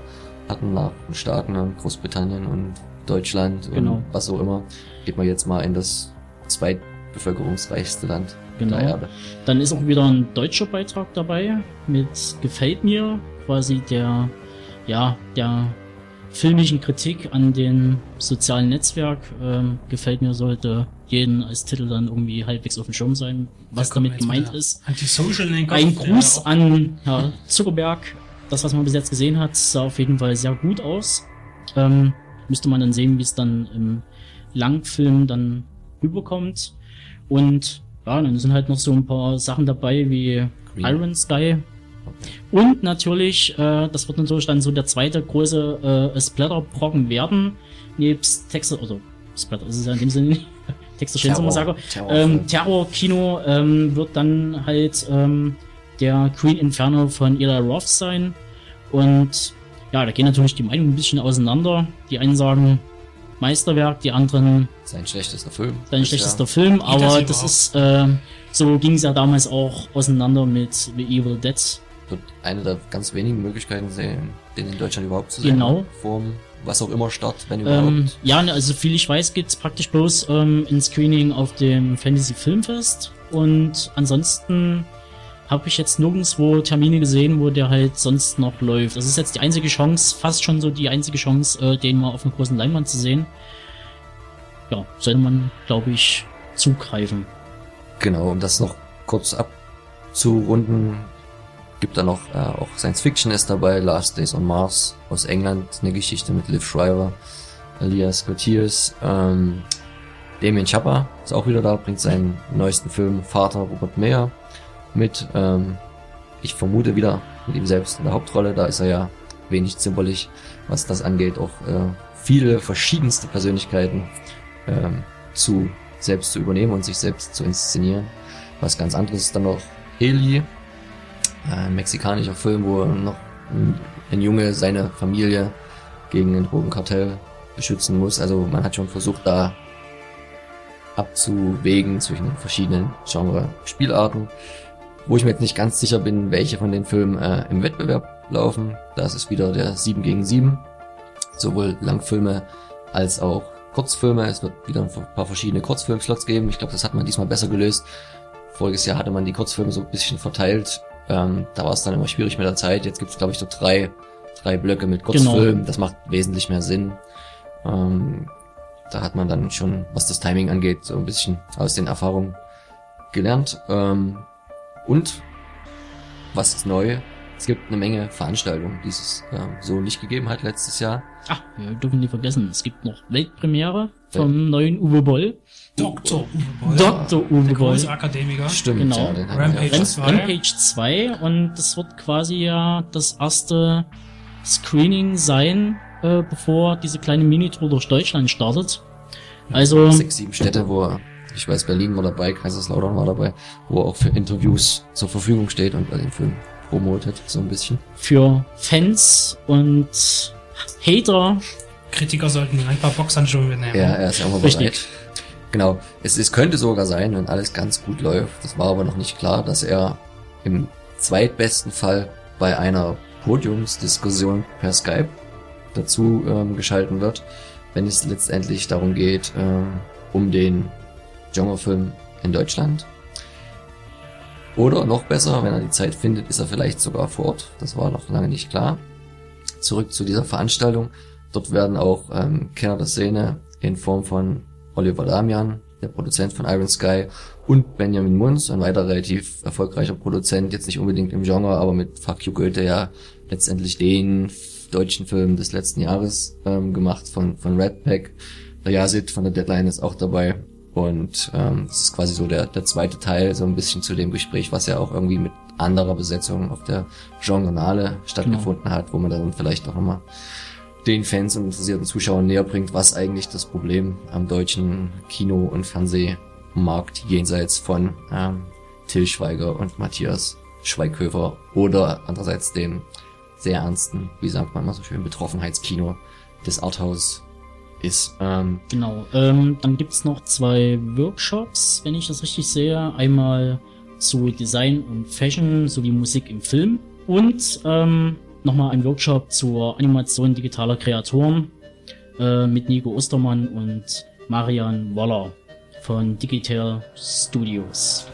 hatten, nach den Staaten und Großbritannien und Deutschland genau. und was auch immer. Geht man jetzt mal in das zweitbevölkerungsreichste Land Genau. Dann ist auch wieder ein deutscher Beitrag dabei mit Gefällt mir, quasi der, ja, der filmischen Kritik an den sozialen Netzwerk. Ähm, gefällt mir sollte jeden als Titel dann irgendwie halbwegs auf dem Schirm sein, was da damit gemeint ist. Ein Gruß an Herr Zuckerberg. Das, was man bis jetzt gesehen hat, sah auf jeden Fall sehr gut aus. Ähm, müsste man dann sehen, wie es dann im Langfilm dann rüberkommt. Und ja, dann sind halt noch so ein paar Sachen dabei wie Green. Iron Sky. Und natürlich, äh, das wird natürlich dann so der zweite große äh, Splatter-Brocken werden, nebst Texas, also Splatter ist es ja in dem Sinne nicht, Chainsaw Massacre. Terrorfilm. Ähm, Terror-Kino ähm, wird dann halt ähm, der Queen Inferno von Eli Roth sein. Und ja, da gehen natürlich die Meinungen ein bisschen auseinander. Die einen sagen Meisterwerk, die anderen Sein schlechtester Film. sein schlechtester Film, das aber überhaupt? das ist, äh, so ging es ja damals auch auseinander mit The Evil Dead. Wird eine der ganz wenigen Möglichkeiten sehen, den in Deutschland überhaupt zu sehen. Genau. Vorm, was auch immer Start, wenn überhaupt. Ähm, ja, ne, also viel ich weiß, gibt's praktisch bloß ähm, ein Screening auf dem Fantasy Filmfest und ansonsten habe ich jetzt nirgendwo Termine gesehen, wo der halt sonst noch läuft. Das ist jetzt die einzige Chance, fast schon so die einzige Chance, äh, den mal auf einer großen Leinwand zu sehen. Ja, sollte man, glaube ich, zugreifen. Genau, um das noch kurz abzurunden, gibt da noch äh, auch Science Fiction ist dabei, Last Days on Mars aus England, eine Geschichte mit Liv Schreiber, Elias Cotiers, ähm, Damien Chapa ist auch wieder da, bringt seinen neuesten Film Vater Robert Meyer mit. Ähm, ich vermute wieder mit ihm selbst in der Hauptrolle, da ist er ja wenig zimperlich, was das angeht, auch äh, viele verschiedenste Persönlichkeiten ähm, zu selbst zu übernehmen und sich selbst zu inszenieren. Was ganz anderes ist dann noch Heli, ein mexikanischer Film, wo noch ein, Junge seine Familie gegen ein Drogenkartell beschützen muss. Also man hat schon versucht, da abzuwägen zwischen den verschiedenen Genre-Spielarten. Wo ich mir jetzt nicht ganz sicher bin, welche von den Filmen äh, im Wettbewerb laufen. Da ist wieder der 7 gegen 7. Sowohl Langfilme als auch Kurzfilme. Es wird wieder ein paar verschiedene Kurzfilmslots geben. Ich glaube, das hat man diesmal besser gelöst. Voriges Jahr hatte man die Kurzfilme so ein bisschen verteilt. Ähm, da war es dann immer schwierig mit der Zeit. Jetzt gibt es, glaube ich, so drei, drei Blöcke mit Kurzfilmen. Genau. Das macht wesentlich mehr Sinn. Ähm, da hat man dann schon, was das Timing angeht, so ein bisschen aus den Erfahrungen gelernt. Ähm, und was ist neu? Es gibt eine Menge Veranstaltungen, die es ähm, so nicht gegeben hat letztes Jahr. Ach, wir dürfen nicht vergessen, es gibt noch Weltpremiere vom neuen Uwe Boll. Dr. Uwe Boll. Dr. Uwe Der Boll. große Akademiker. Stimmt, Genau. ja, Rampage. ja. Ram zwei. Rampage 2 und das wird quasi ja das erste Screening sein, äh, bevor diese kleine Minitour durch Deutschland startet. Also, sechs, sieben Städte, wo er, ich weiß, Berlin war dabei, Kaiserslautern war dabei, wo er auch für Interviews zur Verfügung steht und den Film promotet, so ein bisschen. für Fans und Hater. Kritiker sollten ein paar Boxhandschuhe mitnehmen. Ja, er ist ja immer Richtig. Genau. Es, es könnte sogar sein, wenn alles ganz gut läuft. Das war aber noch nicht klar, dass er im zweitbesten Fall bei einer Podiumsdiskussion per Skype dazu ähm, geschalten wird, wenn es letztendlich darum geht, ähm, um den Genrefilm in Deutschland. Oder noch besser, wenn er die Zeit findet, ist er vielleicht sogar vor Ort. Das war noch lange nicht klar. Zurück zu dieser Veranstaltung. Dort werden auch ähm, Kenner der Szene in Form von Oliver Damian, der Produzent von Iron Sky, und Benjamin Munz, ein weiter relativ erfolgreicher Produzent, jetzt nicht unbedingt im Genre, aber mit Fuck You Goethe ja letztendlich den deutschen Film des letzten Jahres ähm, gemacht von, von Red Pack. Der Yazid von der Deadline ist auch dabei. Und ähm, das ist quasi so der, der zweite Teil, so ein bisschen zu dem Gespräch, was ja auch irgendwie mit anderer Besetzung auf der Genrenale stattgefunden hat, wo man dann vielleicht auch nochmal den Fans und interessierten Zuschauern näher bringt, was eigentlich das Problem am deutschen Kino- und Fernsehmarkt jenseits von ähm, Till Schweiger und Matthias Schweighöfer oder andererseits dem sehr ernsten, wie sagt man mal so schön, Betroffenheitskino des Arthouse ist. Ähm, Genau. Ähm, dann gibt's noch zwei Workshops, wenn ich das richtig sehe. Einmal zu Design und Fashion sowie Musik im Film. Und ähm, nochmal ein Workshop zur Animation digitaler Kreatoren äh, mit Nico Ostermann und Marian Waller von Digital Studios.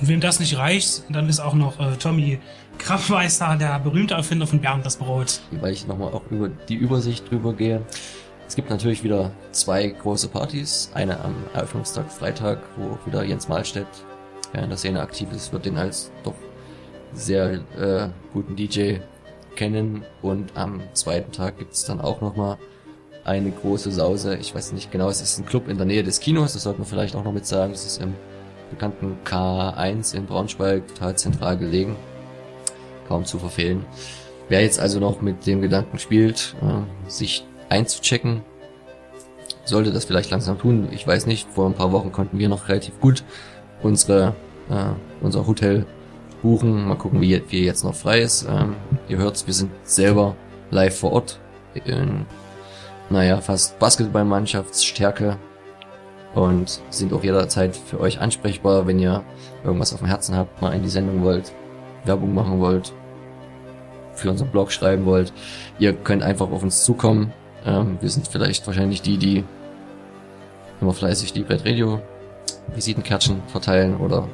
Und wem das nicht reicht, dann ist auch noch äh, Tommy Kraftmeister, der berühmte Erfinder von Bernd das Brot. weil ich nochmal auch über die Übersicht drüber gehe. Es gibt natürlich wieder zwei große Partys. Eine am Eröffnungstag Freitag, wo auch wieder Jens Mahlstedt ja, in der Szene aktiv ist, wird den als doch sehr äh, guten DJ kennen. Und am zweiten Tag gibt es dann auch nochmal eine große Sause. Ich weiß nicht genau, es ist ein Club in der Nähe des Kinos, das sollte man vielleicht auch noch mit sagen. Es ist im bekannten K1 in Braunschweig, total zentral gelegen. Kaum zu verfehlen. Wer jetzt also noch mit dem Gedanken spielt, äh, sich einzuchecken, sollte das vielleicht langsam tun. Ich weiß nicht, vor ein paar Wochen konnten wir noch relativ gut unsere, äh, unser Hotel buchen. Mal gucken, wie, wie jetzt noch frei ist. Ähm, ihr hört's, wir sind selber live vor Ort in, naja, fast Basketballmannschaftsstärke und sind auch jederzeit für euch ansprechbar, wenn ihr irgendwas auf dem Herzen habt, mal in die Sendung wollt, Werbung machen wollt, für unseren Blog schreiben wollt. Ihr könnt einfach auf uns zukommen. Ähm, wir sind vielleicht wahrscheinlich die, die immer fleißig die Red Radio Visitenkärtchen verteilen oder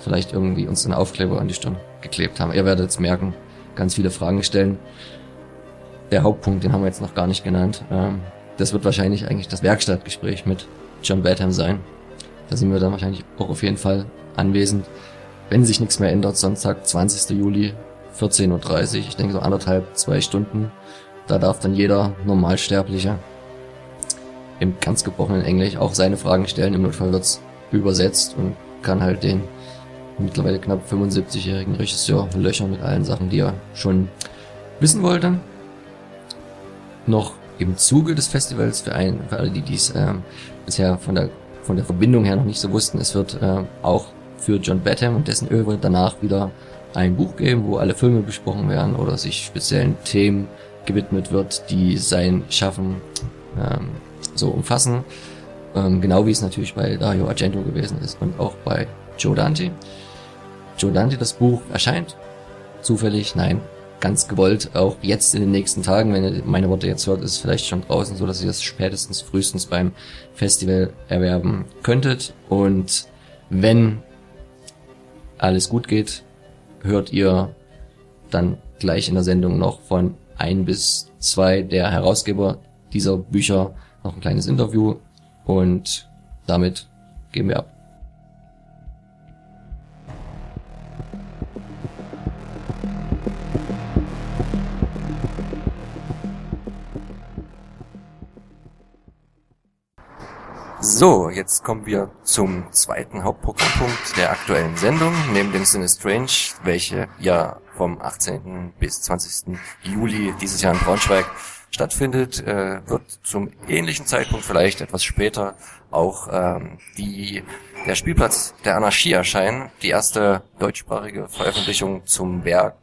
vielleicht irgendwie uns einen Aufkleber an die Stirn geklebt haben. Ihr werdet es merken, ganz viele Fragen stellen. Der Hauptpunkt, den haben wir jetzt noch gar nicht genannt. Ähm, das wird wahrscheinlich eigentlich das Werkstattgespräch mit John Badham sein. Da sind wir dann wahrscheinlich auch auf jeden Fall anwesend. Wenn sich nichts mehr ändert, Sonntag, 20. Juli, 14.30 Uhr, ich denke so anderthalb, zwei Stunden. Da darf dann jeder Normalsterbliche im ganz gebrochenen Englisch auch seine Fragen stellen. Im Notfall wird's übersetzt und kann halt den mittlerweile knapp 75-jährigen Regisseur löchern mit allen Sachen, die er schon wissen wollte. Noch im Zuge des Festivals für, ein, für alle, die dies ähm, bisher von der von der Verbindung her noch nicht so wussten, es wird äh, auch für John Batham und dessen Öwe danach wieder ein Buch geben, wo alle Filme besprochen werden oder sich speziellen Themen gewidmet wird, die sein Schaffen ähm, so umfassen. Ähm, genau wie es natürlich bei Dario Argento gewesen ist und auch bei Joe Dante. Joe Dante, das Buch erscheint zufällig, nein, ganz gewollt, auch jetzt in den nächsten Tagen, wenn ihr meine Worte jetzt hört, ist es vielleicht schon draußen, so dass ihr das spätestens, frühestens beim Festival erwerben könntet. Und wenn alles gut geht, hört ihr dann gleich in der Sendung noch von ein bis zwei der Herausgeber dieser Bücher noch ein kleines Interview und damit gehen wir ab. So, jetzt kommen wir zum zweiten Hauptprogrammpunkt der aktuellen Sendung, neben dem Sinne Strange, welche ja vom 18. bis 20. Juli dieses Jahr in Braunschweig stattfindet, äh, wird zum ähnlichen Zeitpunkt vielleicht etwas später auch ähm, die der Spielplatz der Anarchie erscheinen, die erste deutschsprachige Veröffentlichung zum Werk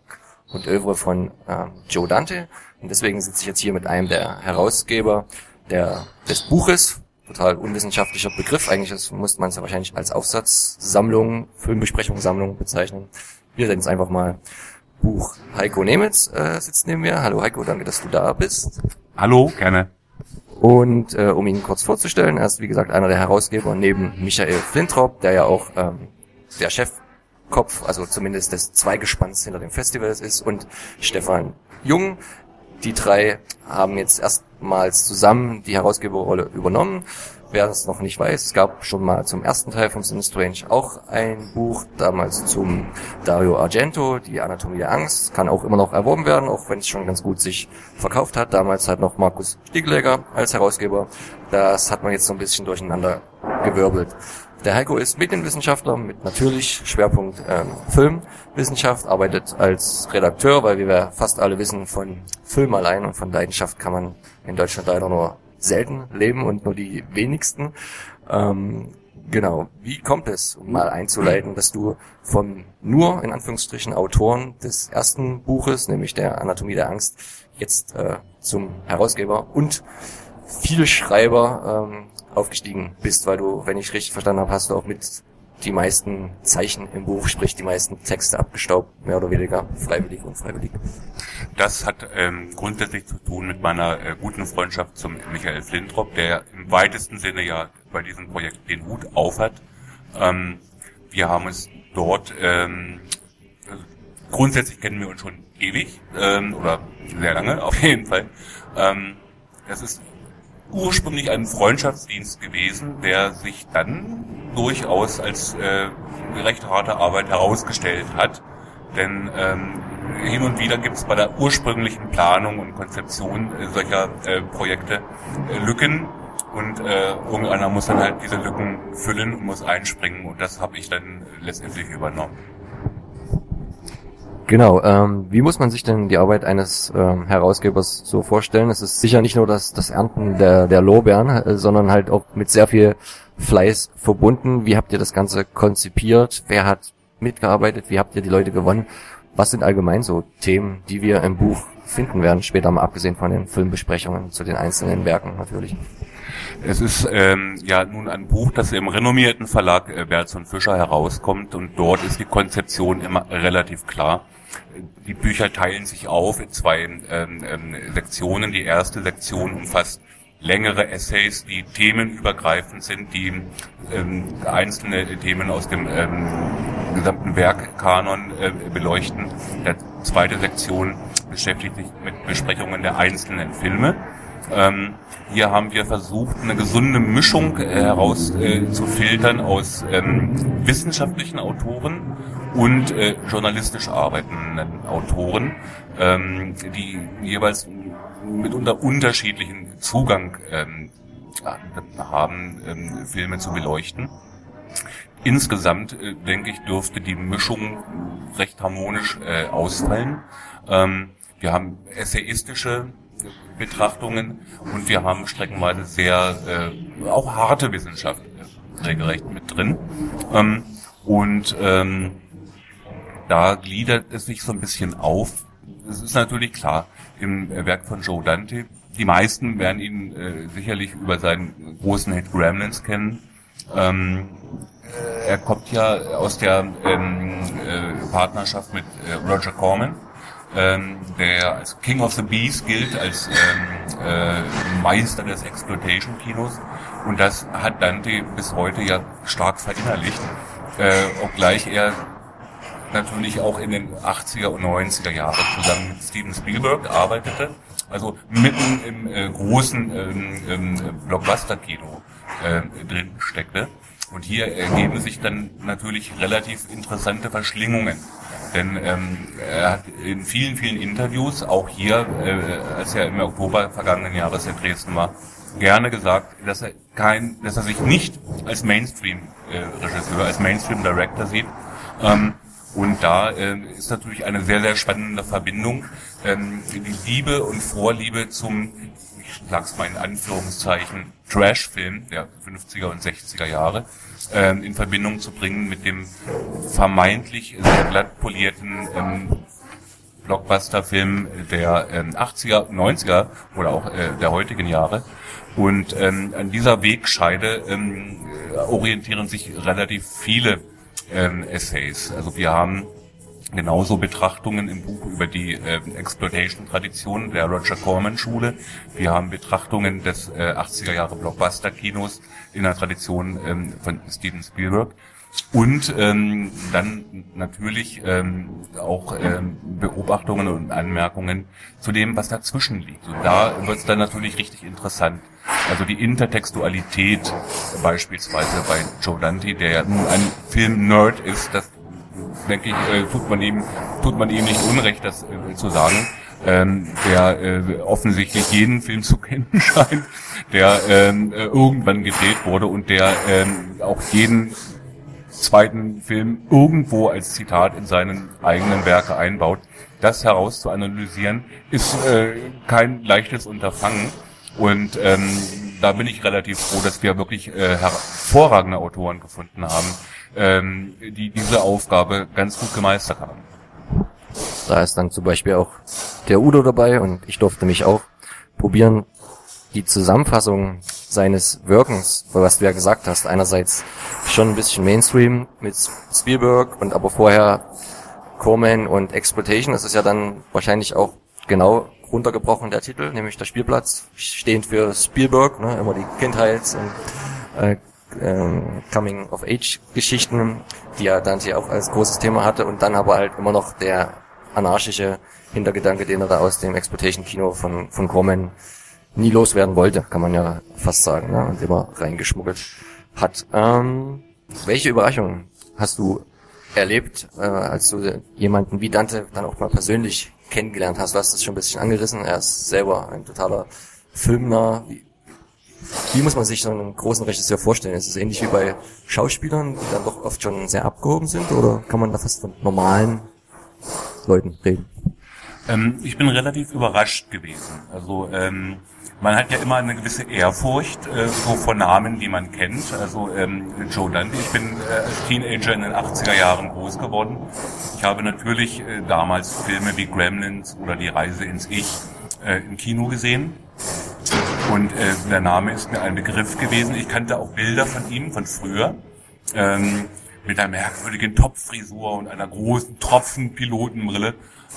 und Övre von ähm, Joe Dante. Und deswegen sitze ich jetzt hier mit einem der Herausgeber der, des Buches, total unwissenschaftlicher Begriff. Eigentlich ist, muss man es ja wahrscheinlich als Aufsatzsammlung, Filmbesprechungssammlung bezeichnen. Wir nennen es einfach mal Buch. Heiko Nemitz äh, sitzt neben mir. Hallo Heiko, danke, dass du da bist. Hallo, gerne. Und äh, um ihn kurz vorzustellen, er ist wie gesagt einer der Herausgeber neben Michael Flintrop, der ja auch ähm, der Chefkopf, also zumindest des Zweigespanns hinter dem Festival ist, und Stefan Jung. Die drei haben jetzt erstmals zusammen die Herausgeberrolle übernommen wer es noch nicht weiß, es gab schon mal zum ersten Teil von Sin Strange auch ein Buch, damals zum Dario Argento, die Anatomie der Angst, kann auch immer noch erworben werden, auch wenn es schon ganz gut sich verkauft hat. Damals hat noch Markus Stiegleger als Herausgeber. Das hat man jetzt so ein bisschen durcheinander gewirbelt. Der Heiko ist Medienwissenschaftler mit natürlich Schwerpunkt ähm, Filmwissenschaft, arbeitet als Redakteur, weil wie wir fast alle wissen, von Film allein und von Leidenschaft kann man in Deutschland leider nur selten leben und nur die wenigsten. Ähm, genau, wie kommt es, um mal einzuleiten, dass du von nur, in Anführungsstrichen, Autoren des ersten Buches, nämlich der Anatomie der Angst, jetzt äh, zum Herausgeber und viel Schreiber ähm, aufgestiegen bist, weil du, wenn ich richtig verstanden habe, hast du auch mit die meisten Zeichen im Buch, sprich die meisten Texte abgestaubt, mehr oder weniger freiwillig und freiwillig. Das hat ähm, grundsätzlich zu tun mit meiner äh, guten Freundschaft zum Michael Flintrop, der im weitesten Sinne ja bei diesem Projekt den Hut aufhat. Ähm, wir haben es dort, ähm, grundsätzlich kennen wir uns schon ewig ähm, oder sehr lange auf jeden Fall. Ähm, das ist ursprünglich ein Freundschaftsdienst gewesen, der sich dann durchaus als äh, recht harte Arbeit herausgestellt hat. Denn ähm, hin und wieder gibt es bei der ursprünglichen Planung und Konzeption äh, solcher äh, Projekte äh, Lücken und äh, irgendeiner muss dann halt diese Lücken füllen und muss einspringen und das habe ich dann letztendlich übernommen. Genau, ähm, wie muss man sich denn die Arbeit eines ähm, Herausgebers so vorstellen? Es ist sicher nicht nur das, das Ernten der, der Lorbeeren, äh, sondern halt auch mit sehr viel Fleiß verbunden. Wie habt ihr das Ganze konzipiert? Wer hat mitgearbeitet? Wie habt ihr die Leute gewonnen? Was sind allgemein so Themen, die wir im Buch finden werden, später mal abgesehen von den Filmbesprechungen zu den einzelnen Werken natürlich? Es ist ähm, ja nun ein Buch, das im renommierten Verlag äh, Berz und Fischer herauskommt und dort ist die Konzeption immer relativ klar die Bücher teilen sich auf in zwei ähm, ähm, Sektionen. Die erste Sektion umfasst längere Essays, die themenübergreifend sind, die ähm, einzelne Themen aus dem ähm, gesamten Werkkanon äh, beleuchten. Der zweite Sektion beschäftigt sich mit Besprechungen der einzelnen Filme. Ähm, hier haben wir versucht, eine gesunde Mischung äh, herauszufiltern äh, aus ähm, wissenschaftlichen Autoren und äh, journalistisch arbeitenden Autoren, ähm, die jeweils mitunter unterschiedlichen Zugang ähm, haben, ähm, Filme zu beleuchten. Insgesamt, äh, denke ich, dürfte die Mischung recht harmonisch äh, ausfallen. Ähm, wir haben essayistische Betrachtungen und wir haben streckenweise sehr äh, auch harte Wissenschaft regelrecht mit drin. Ähm, und ähm, da gliedert es sich so ein bisschen auf. Es ist natürlich klar, im Werk von Joe Dante, die meisten werden ihn äh, sicherlich über seinen großen Hit Gremlins kennen. Ähm, äh, er kommt ja aus der ähm, äh, Partnerschaft mit äh, Roger Corman, ähm, der als King of the Bees gilt, als ähm, äh, Meister des Exploitation-Kinos. Und das hat Dante bis heute ja stark verinnerlicht, äh, obgleich er natürlich auch in den 80er und 90er Jahren zusammen mit Steven Spielberg arbeitete. Also mitten im äh, großen ähm, ähm, Blockbuster-Kino äh, drin steckte. Und hier ergeben sich dann natürlich relativ interessante Verschlingungen. Denn ähm, er hat in vielen, vielen Interviews, auch hier, äh, als er im Oktober vergangenen Jahres in Dresden war, gerne gesagt, dass er kein, dass er sich nicht als Mainstream-Regisseur, äh, als Mainstream-Director sieht, ähm, und da äh, ist natürlich eine sehr, sehr spannende Verbindung. Ähm, die Liebe und Vorliebe zum, ich sag's mal in Anführungszeichen, Trash-Film der 50er und 60er Jahre ähm, in Verbindung zu bringen mit dem vermeintlich sehr glatt polierten ähm, Blockbuster-Film der ähm, 80er, 90er oder auch äh, der heutigen Jahre. Und ähm, an dieser Wegscheide ähm, orientieren sich relativ viele ähm, Essays. Also wir haben genauso Betrachtungen im Buch über die äh, Exploitation-Tradition der Roger Corman-Schule. Wir haben Betrachtungen des äh, 80er Jahre Blockbuster-Kinos in der Tradition ähm, von Steven Spielberg. Und ähm, dann natürlich ähm, auch ähm, Beobachtungen und Anmerkungen zu dem, was dazwischen liegt. Und da wird es dann natürlich richtig interessant. Also die Intertextualität beispielsweise bei Joe Dante, der ja nun ein Film-Nerd ist, das denke ich, äh, tut man ihm tut man ihm nicht unrecht, das äh, zu sagen. Ähm, der äh, offensichtlich jeden Film zu kennen scheint, der ähm, äh, irgendwann gedreht wurde und der ähm, auch jeden zweiten Film irgendwo als Zitat in seinen eigenen Werke einbaut. Das herauszuanalysieren ist äh, kein leichtes Unterfangen. Und ähm, da bin ich relativ froh, dass wir wirklich äh, hervorragende Autoren gefunden haben, ähm, die diese Aufgabe ganz gut gemeistert haben. Da ist dann zum Beispiel auch der Udo dabei und ich durfte mich auch probieren, die Zusammenfassung seines Wirkens, was du ja gesagt hast, einerseits schon ein bisschen Mainstream mit Spielberg und aber vorher Corman und Exploitation, das ist ja dann wahrscheinlich auch genau runtergebrochen der Titel, nämlich der Spielplatz, stehend für Spielberg, ne, immer die Kindheits- und äh, äh, Coming-of-Age-Geschichten, die er Dante auch als großes Thema hatte und dann aber halt immer noch der anarchische Hintergedanke, den er da aus dem Exploitation-Kino von, von Corman nie loswerden wollte, kann man ja fast sagen, ne? und immer reingeschmuggelt hat. Ähm, welche Überraschungen hast du erlebt, äh, als du jemanden wie Dante dann auch mal persönlich kennengelernt hast? Du hast das schon ein bisschen angerissen. Er ist selber ein totaler Filmner. Wie, wie muss man sich so einen großen Regisseur vorstellen? Ist es ähnlich wie bei Schauspielern, die dann doch oft schon sehr abgehoben sind? Oder kann man da fast von normalen Leuten reden? Ähm, ich bin relativ überrascht gewesen. Also ähm, man hat ja immer eine gewisse Ehrfurcht äh, so vor Namen, die man kennt. Also ähm, Joe Dante, ich bin äh, als Teenager in den 80er Jahren groß geworden. Ich habe natürlich äh, damals Filme wie Gremlins oder Die Reise ins Ich äh, im Kino gesehen. Und äh, der Name ist mir ein Begriff gewesen. Ich kannte auch Bilder von ihm von früher. Ähm, mit einer merkwürdigen Topfrisur und einer großen Tropfenpilotenbrille.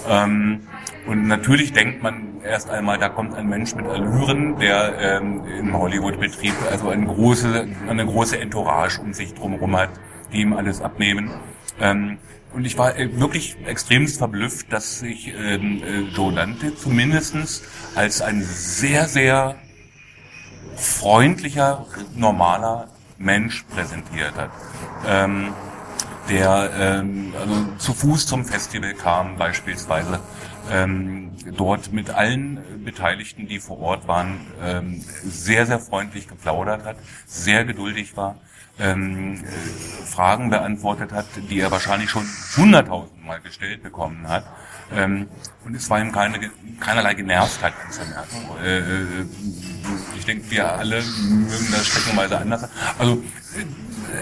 Ähm, und natürlich denkt man erst einmal, da kommt ein Mensch mit Allüren, der ähm, im Hollywood-Betrieb also eine große, eine große Entourage um sich drumherum hat, die ihm alles abnehmen. Ähm, und ich war äh, wirklich extremst verblüfft, dass sich ähm, äh, Joe Dante zumindestens als ein sehr, sehr freundlicher, normaler Mensch präsentiert hat. Ähm, der ähm, also zu Fuß zum Festival kam beispielsweise, ähm, dort mit allen Beteiligten, die vor Ort waren, ähm, sehr, sehr freundlich geplaudert hat, sehr geduldig war, ähm, äh, Fragen beantwortet hat, die er wahrscheinlich schon hunderttausendmal gestellt bekommen hat. Ähm, und es war ihm keine, keinerlei Genervtheit anzumerken. Äh, äh, ich denke, wir alle mögen das streckenweise anders. Also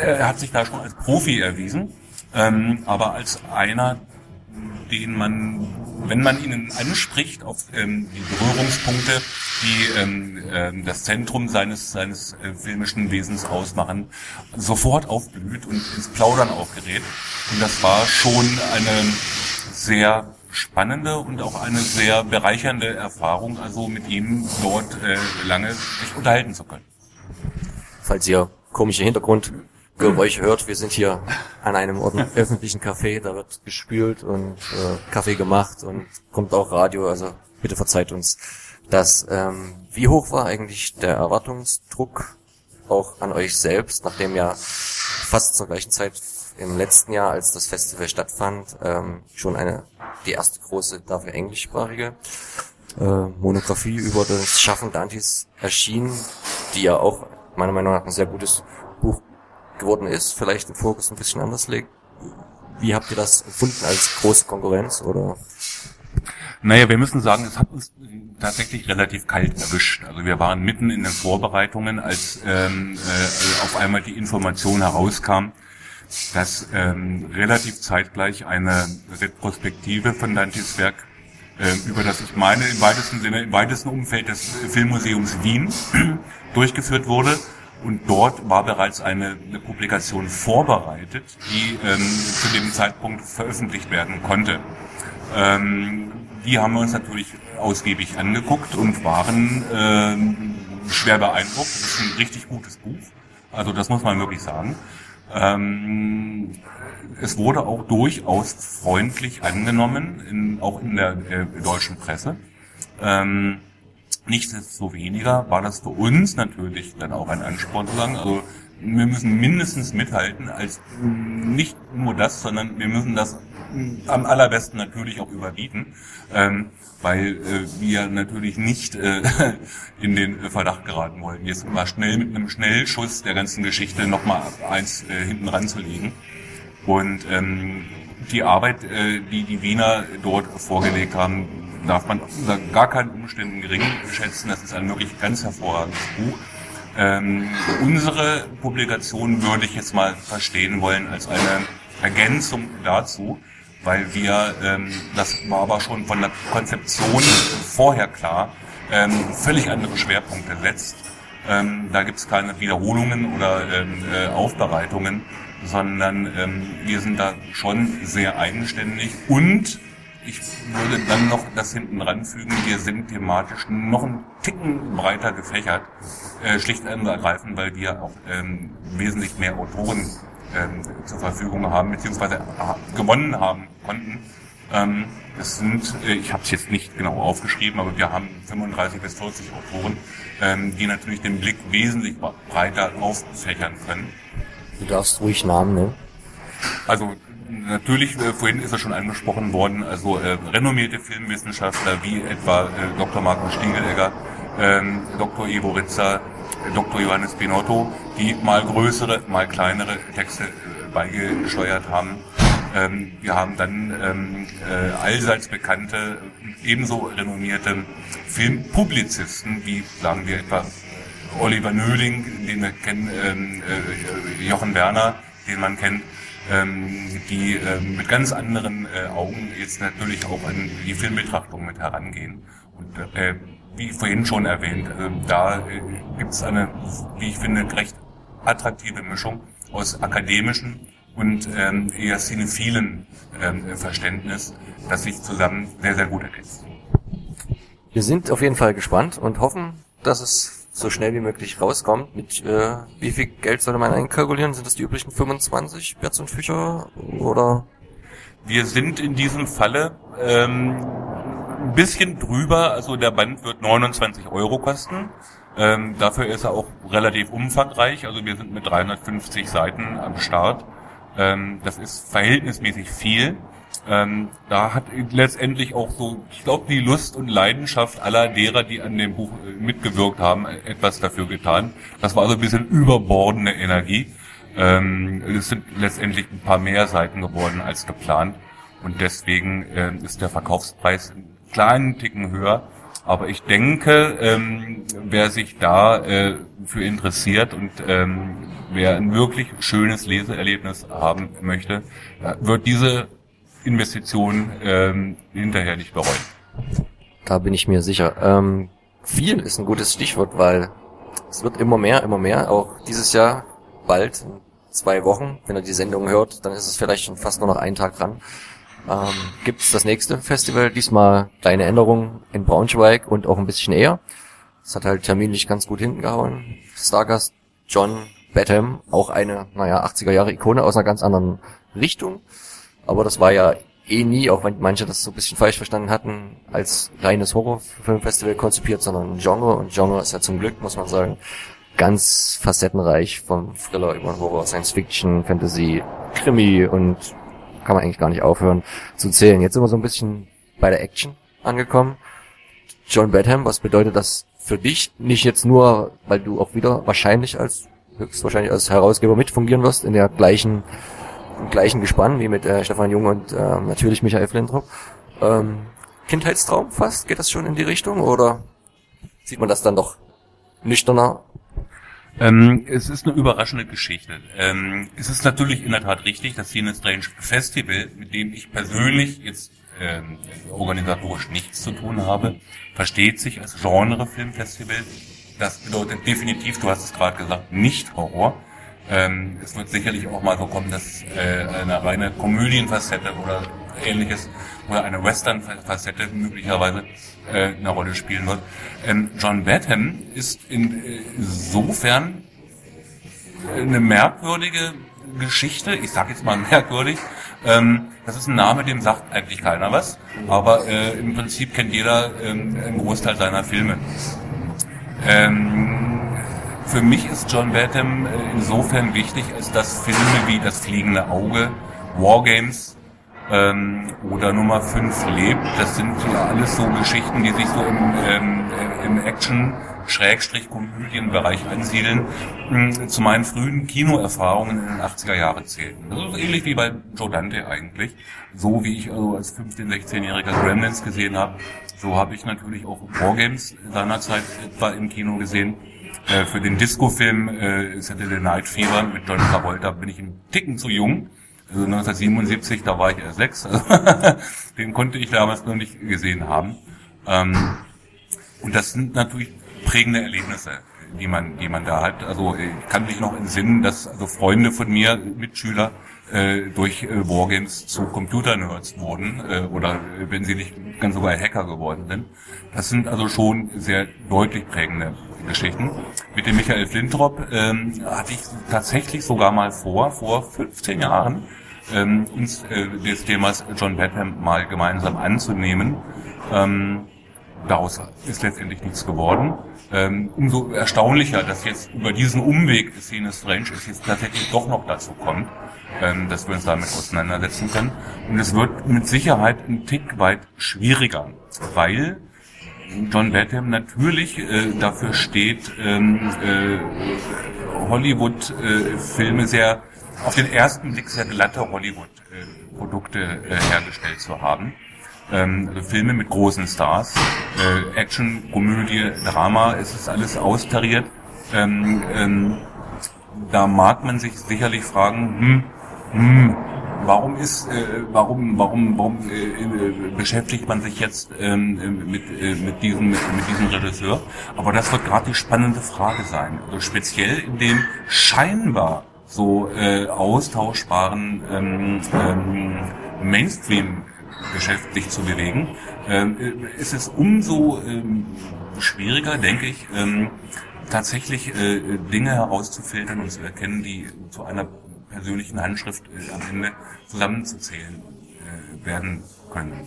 er hat sich da schon als Profi erwiesen, ähm, aber als einer, den man, wenn man ihn anspricht auf ähm, die Berührungspunkte, die ähm, äh, das Zentrum seines seines äh, filmischen Wesens ausmachen, sofort aufblüht und ins Plaudern aufgerät. Und das war schon eine sehr spannende und auch eine sehr bereichernde Erfahrung, also mit ihm dort äh, lange sich unterhalten zu können. Falls ihr komische Hintergrundgeräusche hört, wir sind hier an einem öffentlichen Café, da wird gespült und äh, Kaffee gemacht und kommt auch Radio, also bitte verzeiht uns das. Ähm, wie hoch war eigentlich der Erwartungsdruck auch an euch selbst, nachdem ja fast zur gleichen Zeit im letzten Jahr, als das Festival stattfand, ähm, schon eine die erste große, dafür englischsprachige äh, Monographie über das Schaffen Dantes erschien, die ja auch meiner Meinung nach ein sehr gutes Buch geworden ist, vielleicht den Fokus ein bisschen anders legt. Wie habt ihr das empfunden als große Konkurrenz oder? Naja, wir müssen sagen, es hat uns tatsächlich relativ kalt erwischt. Also wir waren mitten in den Vorbereitungen, als ähm, äh, auf einmal die Information herauskam, dass ähm, relativ zeitgleich eine Retrospektive von Dantes Werk äh, über das ich meine im weitesten Sinne, im weitesten Umfeld des Filmmuseums Wien durchgeführt wurde. Und dort war bereits eine, eine Publikation vorbereitet, die ähm, zu dem Zeitpunkt veröffentlicht werden konnte. Ähm, die haben wir uns natürlich ausgiebig angeguckt und waren ähm, schwer beeindruckt. Das ist ein richtig gutes Buch. Also das muss man wirklich sagen. Ähm, es wurde auch durchaus freundlich angenommen, in, auch in der äh, deutschen Presse. Ähm, Nichtsdestoweniger war das für uns natürlich dann auch ein Ansporn zu sagen, also wir müssen mindestens mithalten, als nicht nur das, sondern wir müssen das am allerbesten natürlich auch überbieten, ähm, weil äh, wir natürlich nicht äh, in den Verdacht geraten wollen, jetzt mal schnell mit einem Schnellschuss der ganzen Geschichte nochmal eins äh, hinten ranzulegen. Und ähm, die Arbeit, äh, die die Wiener dort vorgelegt haben, darf man unter gar keinen Umständen gering schätzen. Das ist ein wirklich ganz hervorragendes Buch. Ähm, unsere Publikation würde ich jetzt mal verstehen wollen als eine Ergänzung dazu, weil wir, ähm, das war aber schon von der Konzeption vorher klar, ähm, völlig andere Schwerpunkte setzt. Ähm, da gibt es keine Wiederholungen oder ähm, äh, Aufbereitungen, sondern ähm, wir sind da schon sehr eigenständig und ich würde dann noch das hinten ranfügen, wir sind thematisch noch ein Ticken breiter gefächert, äh, schlicht und ergreifend, weil wir auch ähm, wesentlich mehr Autoren ähm, zur Verfügung haben, beziehungsweise äh, gewonnen haben konnten. Ähm, das sind, äh, ich habe es jetzt nicht genau aufgeschrieben, aber wir haben 35 bis 40 Autoren, ähm, die natürlich den Blick wesentlich breiter auffächern können. Du darfst ruhig Namen nennen. Also natürlich, äh, vorhin ist er schon angesprochen worden, also äh, renommierte Filmwissenschaftler wie etwa äh, Dr. Markus Stingelegger, ähm, Dr. Ivo Ritzer, Dr. Johannes Binotto, die mal größere, mal kleinere Texte äh, beigesteuert haben. Ähm, wir haben dann ähm, äh, allseits bekannte, ebenso renommierte Filmpublizisten, wie sagen wir etwa Oliver Nöling, den wir kennen, ähm, äh, Jochen Werner, den man kennt, ähm, die ähm, mit ganz anderen äh, Augen jetzt natürlich auch an die Filmbetrachtung mit herangehen. Und äh, wie vorhin schon erwähnt, äh, da äh, gibt es eine, wie ich finde, recht attraktive Mischung aus akademischen und ähm, eher cinephilen ähm, Verständnis, das sich zusammen sehr, sehr gut ergänzt. Wir sind auf jeden Fall gespannt und hoffen, dass es so schnell wie möglich rauskommt. Mit äh, wie viel Geld sollte man einkalkulieren? Sind das die üblichen 25 Berz und Fücher oder? Wir sind in diesem Falle ähm, bisschen drüber. Also der Band wird 29 Euro kosten. Ähm, dafür ist er auch relativ umfangreich. Also wir sind mit 350 Seiten am Start. Ähm, das ist verhältnismäßig viel. Ähm, da hat letztendlich auch so, ich glaube, die Lust und Leidenschaft aller derer, die an dem Buch äh, mitgewirkt haben, etwas dafür getan. Das war also ein bisschen überbordene Energie. Ähm, es sind letztendlich ein paar mehr Seiten geworden als geplant. Und deswegen äh, ist der Verkaufspreis kleinen Ticken höher. Aber ich denke, ähm, wer sich da äh, für interessiert und ähm, wer ein wirklich schönes Leseerlebnis haben möchte, äh, wird diese Investition ähm, hinterher nicht bereuen. Da bin ich mir sicher. Ähm, viel ist ein gutes Stichwort, weil es wird immer mehr, immer mehr. Auch dieses Jahr bald, in zwei Wochen, wenn er die Sendung hört, dann ist es vielleicht schon fast nur noch einen Tag dran. Ähm, Gibt es das nächste Festival, diesmal kleine Änderungen in Braunschweig und auch ein bisschen eher. Es hat halt terminlich ganz gut hinten gehauen. Stargast John Batham, auch eine, naja, 80er Jahre Ikone aus einer ganz anderen Richtung. Aber das war ja eh nie, auch wenn manche das so ein bisschen falsch verstanden hatten, als reines Horrorfilmfestival konzipiert, sondern Genre. Und Genre ist ja zum Glück, muss man sagen, ganz facettenreich vom Thriller über Horror, Science Fiction, Fantasy, Krimi und kann man eigentlich gar nicht aufhören zu zählen. Jetzt sind wir so ein bisschen bei der Action angekommen. John Badham, was bedeutet das für dich? Nicht jetzt nur, weil du auch wieder wahrscheinlich als höchstwahrscheinlich als Herausgeber mitfungieren wirst in der gleichen im gleichen Gespann wie mit äh, Stefan Jung und äh, natürlich Michael Flintrop. Ähm, Kindheitstraum fast? Geht das schon in die Richtung oder sieht man das dann doch nüchterner? Ähm, es ist eine überraschende Geschichte. Ähm, es ist natürlich in der Tat richtig, das Cine Strange Festival, mit dem ich persönlich jetzt ähm, organisatorisch nichts zu tun habe, versteht sich als Genre-Filmfestival. Das bedeutet definitiv, du hast es gerade gesagt, nicht Horror. Ähm, es wird sicherlich auch mal so kommen, dass äh, eine reine Komödienfacette oder ähnliches oder eine Western-Facette möglicherweise äh, eine Rolle spielen wird. Ähm, John Badham ist insofern äh, eine merkwürdige Geschichte, ich sage jetzt mal merkwürdig, ähm, das ist ein Name, dem sagt eigentlich keiner was, aber äh, im Prinzip kennt jeder ähm, einen Großteil seiner Filme. Ähm, für mich ist John Badham äh, insofern wichtig, als dass Filme wie Das fliegende Auge, Wargames ähm, oder Nummer 5 lebt, das sind so alles so Geschichten, die sich so im, ähm, im Action Schrägstrich-Komödienbereich ansiedeln, mh, zu meinen frühen Kinoerfahrungen in den 80er Jahren zählen. Das ist ähnlich wie bei Joe Dante eigentlich. So wie ich also als 15-, 16-jähriger Gremlins gesehen habe, so habe ich natürlich auch Wargames seinerzeit etwa im Kino gesehen. Äh, für den Disco-Film äh, Saturday Night Fever mit John Travolta bin ich ein Ticken zu jung. Also 1977, da war ich erst sechs. Also den konnte ich damals noch nicht gesehen haben. Ähm, und das sind natürlich prägende Erlebnisse, die man, die man da hat. Also ich kann mich noch entsinnen, dass also Freunde von mir, Mitschüler, äh, durch äh, Wargames zu Computernerds wurden äh, oder äh, wenn sie nicht ganz sogar Hacker geworden sind. Das sind also schon sehr deutlich prägende Geschichten. Mit dem Michael Flintrop ähm, hatte ich tatsächlich sogar mal vor, vor 15 Jahren, ähm, uns äh, des Themas John Badham mal gemeinsam anzunehmen. Ähm, daraus ist letztendlich nichts geworden. Ähm, umso erstaunlicher, dass jetzt über diesen Umweg Szene Strange es jetzt tatsächlich doch noch dazu kommt, ähm, dass wir uns damit auseinandersetzen können. Und es wird mit Sicherheit ein Tick weit schwieriger, weil John Badham natürlich äh, dafür steht, ähm, äh, Hollywood-Filme äh, sehr, auf den ersten Blick sehr glatte Hollywood-Produkte äh, hergestellt zu haben. Ähm, also Filme mit großen Stars, äh, Action, Komödie, Drama, es ist alles austariert. Ähm, ähm, da mag man sich sicherlich fragen, hm, hm, warum ist, äh, warum, warum, warum äh, äh, beschäftigt man sich jetzt ähm, mit, äh, mit, diesem, mit, mit diesem Regisseur? Aber das wird gerade die spannende Frage sein. Also speziell in dem scheinbar so äh, austauschbaren ähm, ähm, Mainstream Geschäft sich zu bewegen, ähm, äh, ist es umso ähm, schwieriger, denke ich, ähm, tatsächlich äh, Dinge herauszufiltern und zu erkennen, die zu einer persönlichen Handschrift äh, am Ende zusammenzuzählen äh, werden können.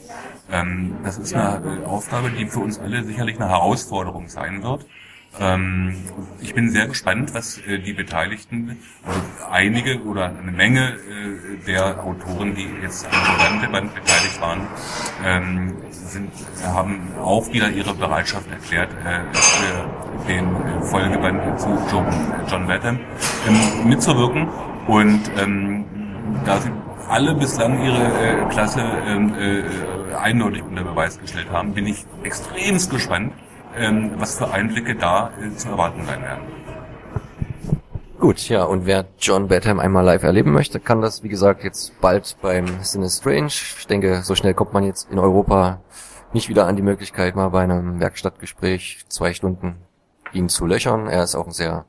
Das ist eine Aufgabe, die für uns alle sicherlich eine Herausforderung sein wird. Ähm, ich bin sehr gespannt, was äh, die Beteiligten, also einige oder eine Menge äh, der Autoren, die jetzt an der Band beteiligt waren, ähm, sind, haben auch wieder ihre Bereitschaft erklärt, äh, für den äh, Folgeband zu John, John Batham ähm, mitzuwirken. Und ähm, da sie alle bislang ihre äh, Klasse ähm, äh, eindeutig unter Beweis gestellt haben, bin ich extremst gespannt, ähm, was für Einblicke da äh, zu erwarten sein werden. Gut, ja, und wer John Badham einmal live erleben möchte, kann das, wie gesagt, jetzt bald beim Cine Strange. Ich denke, so schnell kommt man jetzt in Europa nicht wieder an die Möglichkeit, mal bei einem Werkstattgespräch zwei Stunden ihn zu löchern. Er ist auch ein sehr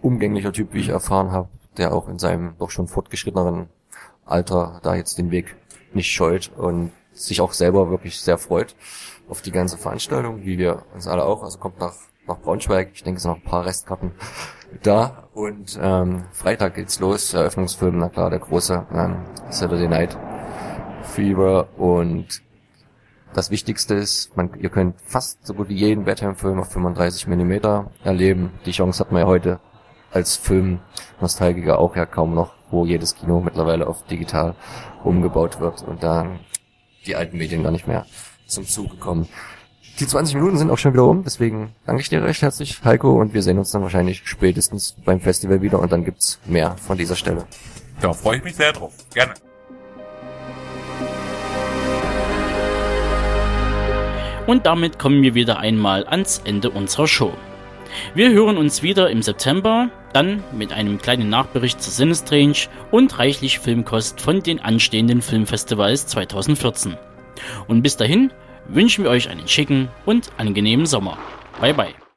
umgänglicher Typ, wie ich erfahren habe, der auch in seinem doch schon fortgeschritteneren Alter da jetzt den Weg nicht scheut und sich auch selber wirklich sehr freut auf die ganze Veranstaltung, wie wir uns alle auch. Also kommt nach, nach Braunschweig. Ich denke, es sind noch ein paar Restkarten da. Und ähm, Freitag geht's los. Eröffnungsfilm, na klar, der große ähm, Saturday Night Fever. Und das Wichtigste ist, man, ihr könnt fast so gut wie jeden Batman-Film auf 35 Millimeter erleben. Die Chance hat man ja heute als Film-Nostalgiker auch ja kaum noch, wo jedes Kino mittlerweile auf digital umgebaut wird und da die alten Medien gar nicht mehr zum Zuge kommen. Die 20 Minuten sind auch schon wieder um, deswegen danke ich dir recht herzlich, Heiko, und wir sehen uns dann wahrscheinlich spätestens beim Festival wieder und dann gibt's mehr von dieser Stelle. Da freue ich mich sehr drauf. Gerne. Und damit kommen wir wieder einmal ans Ende unserer Show. Wir hören uns wieder im September, dann mit einem kleinen Nachbericht zu Sinistrange und reichlich Filmkost von den anstehenden Filmfestivals 2014. Und bis dahin wünschen wir euch einen schicken und angenehmen Sommer. Bye bye.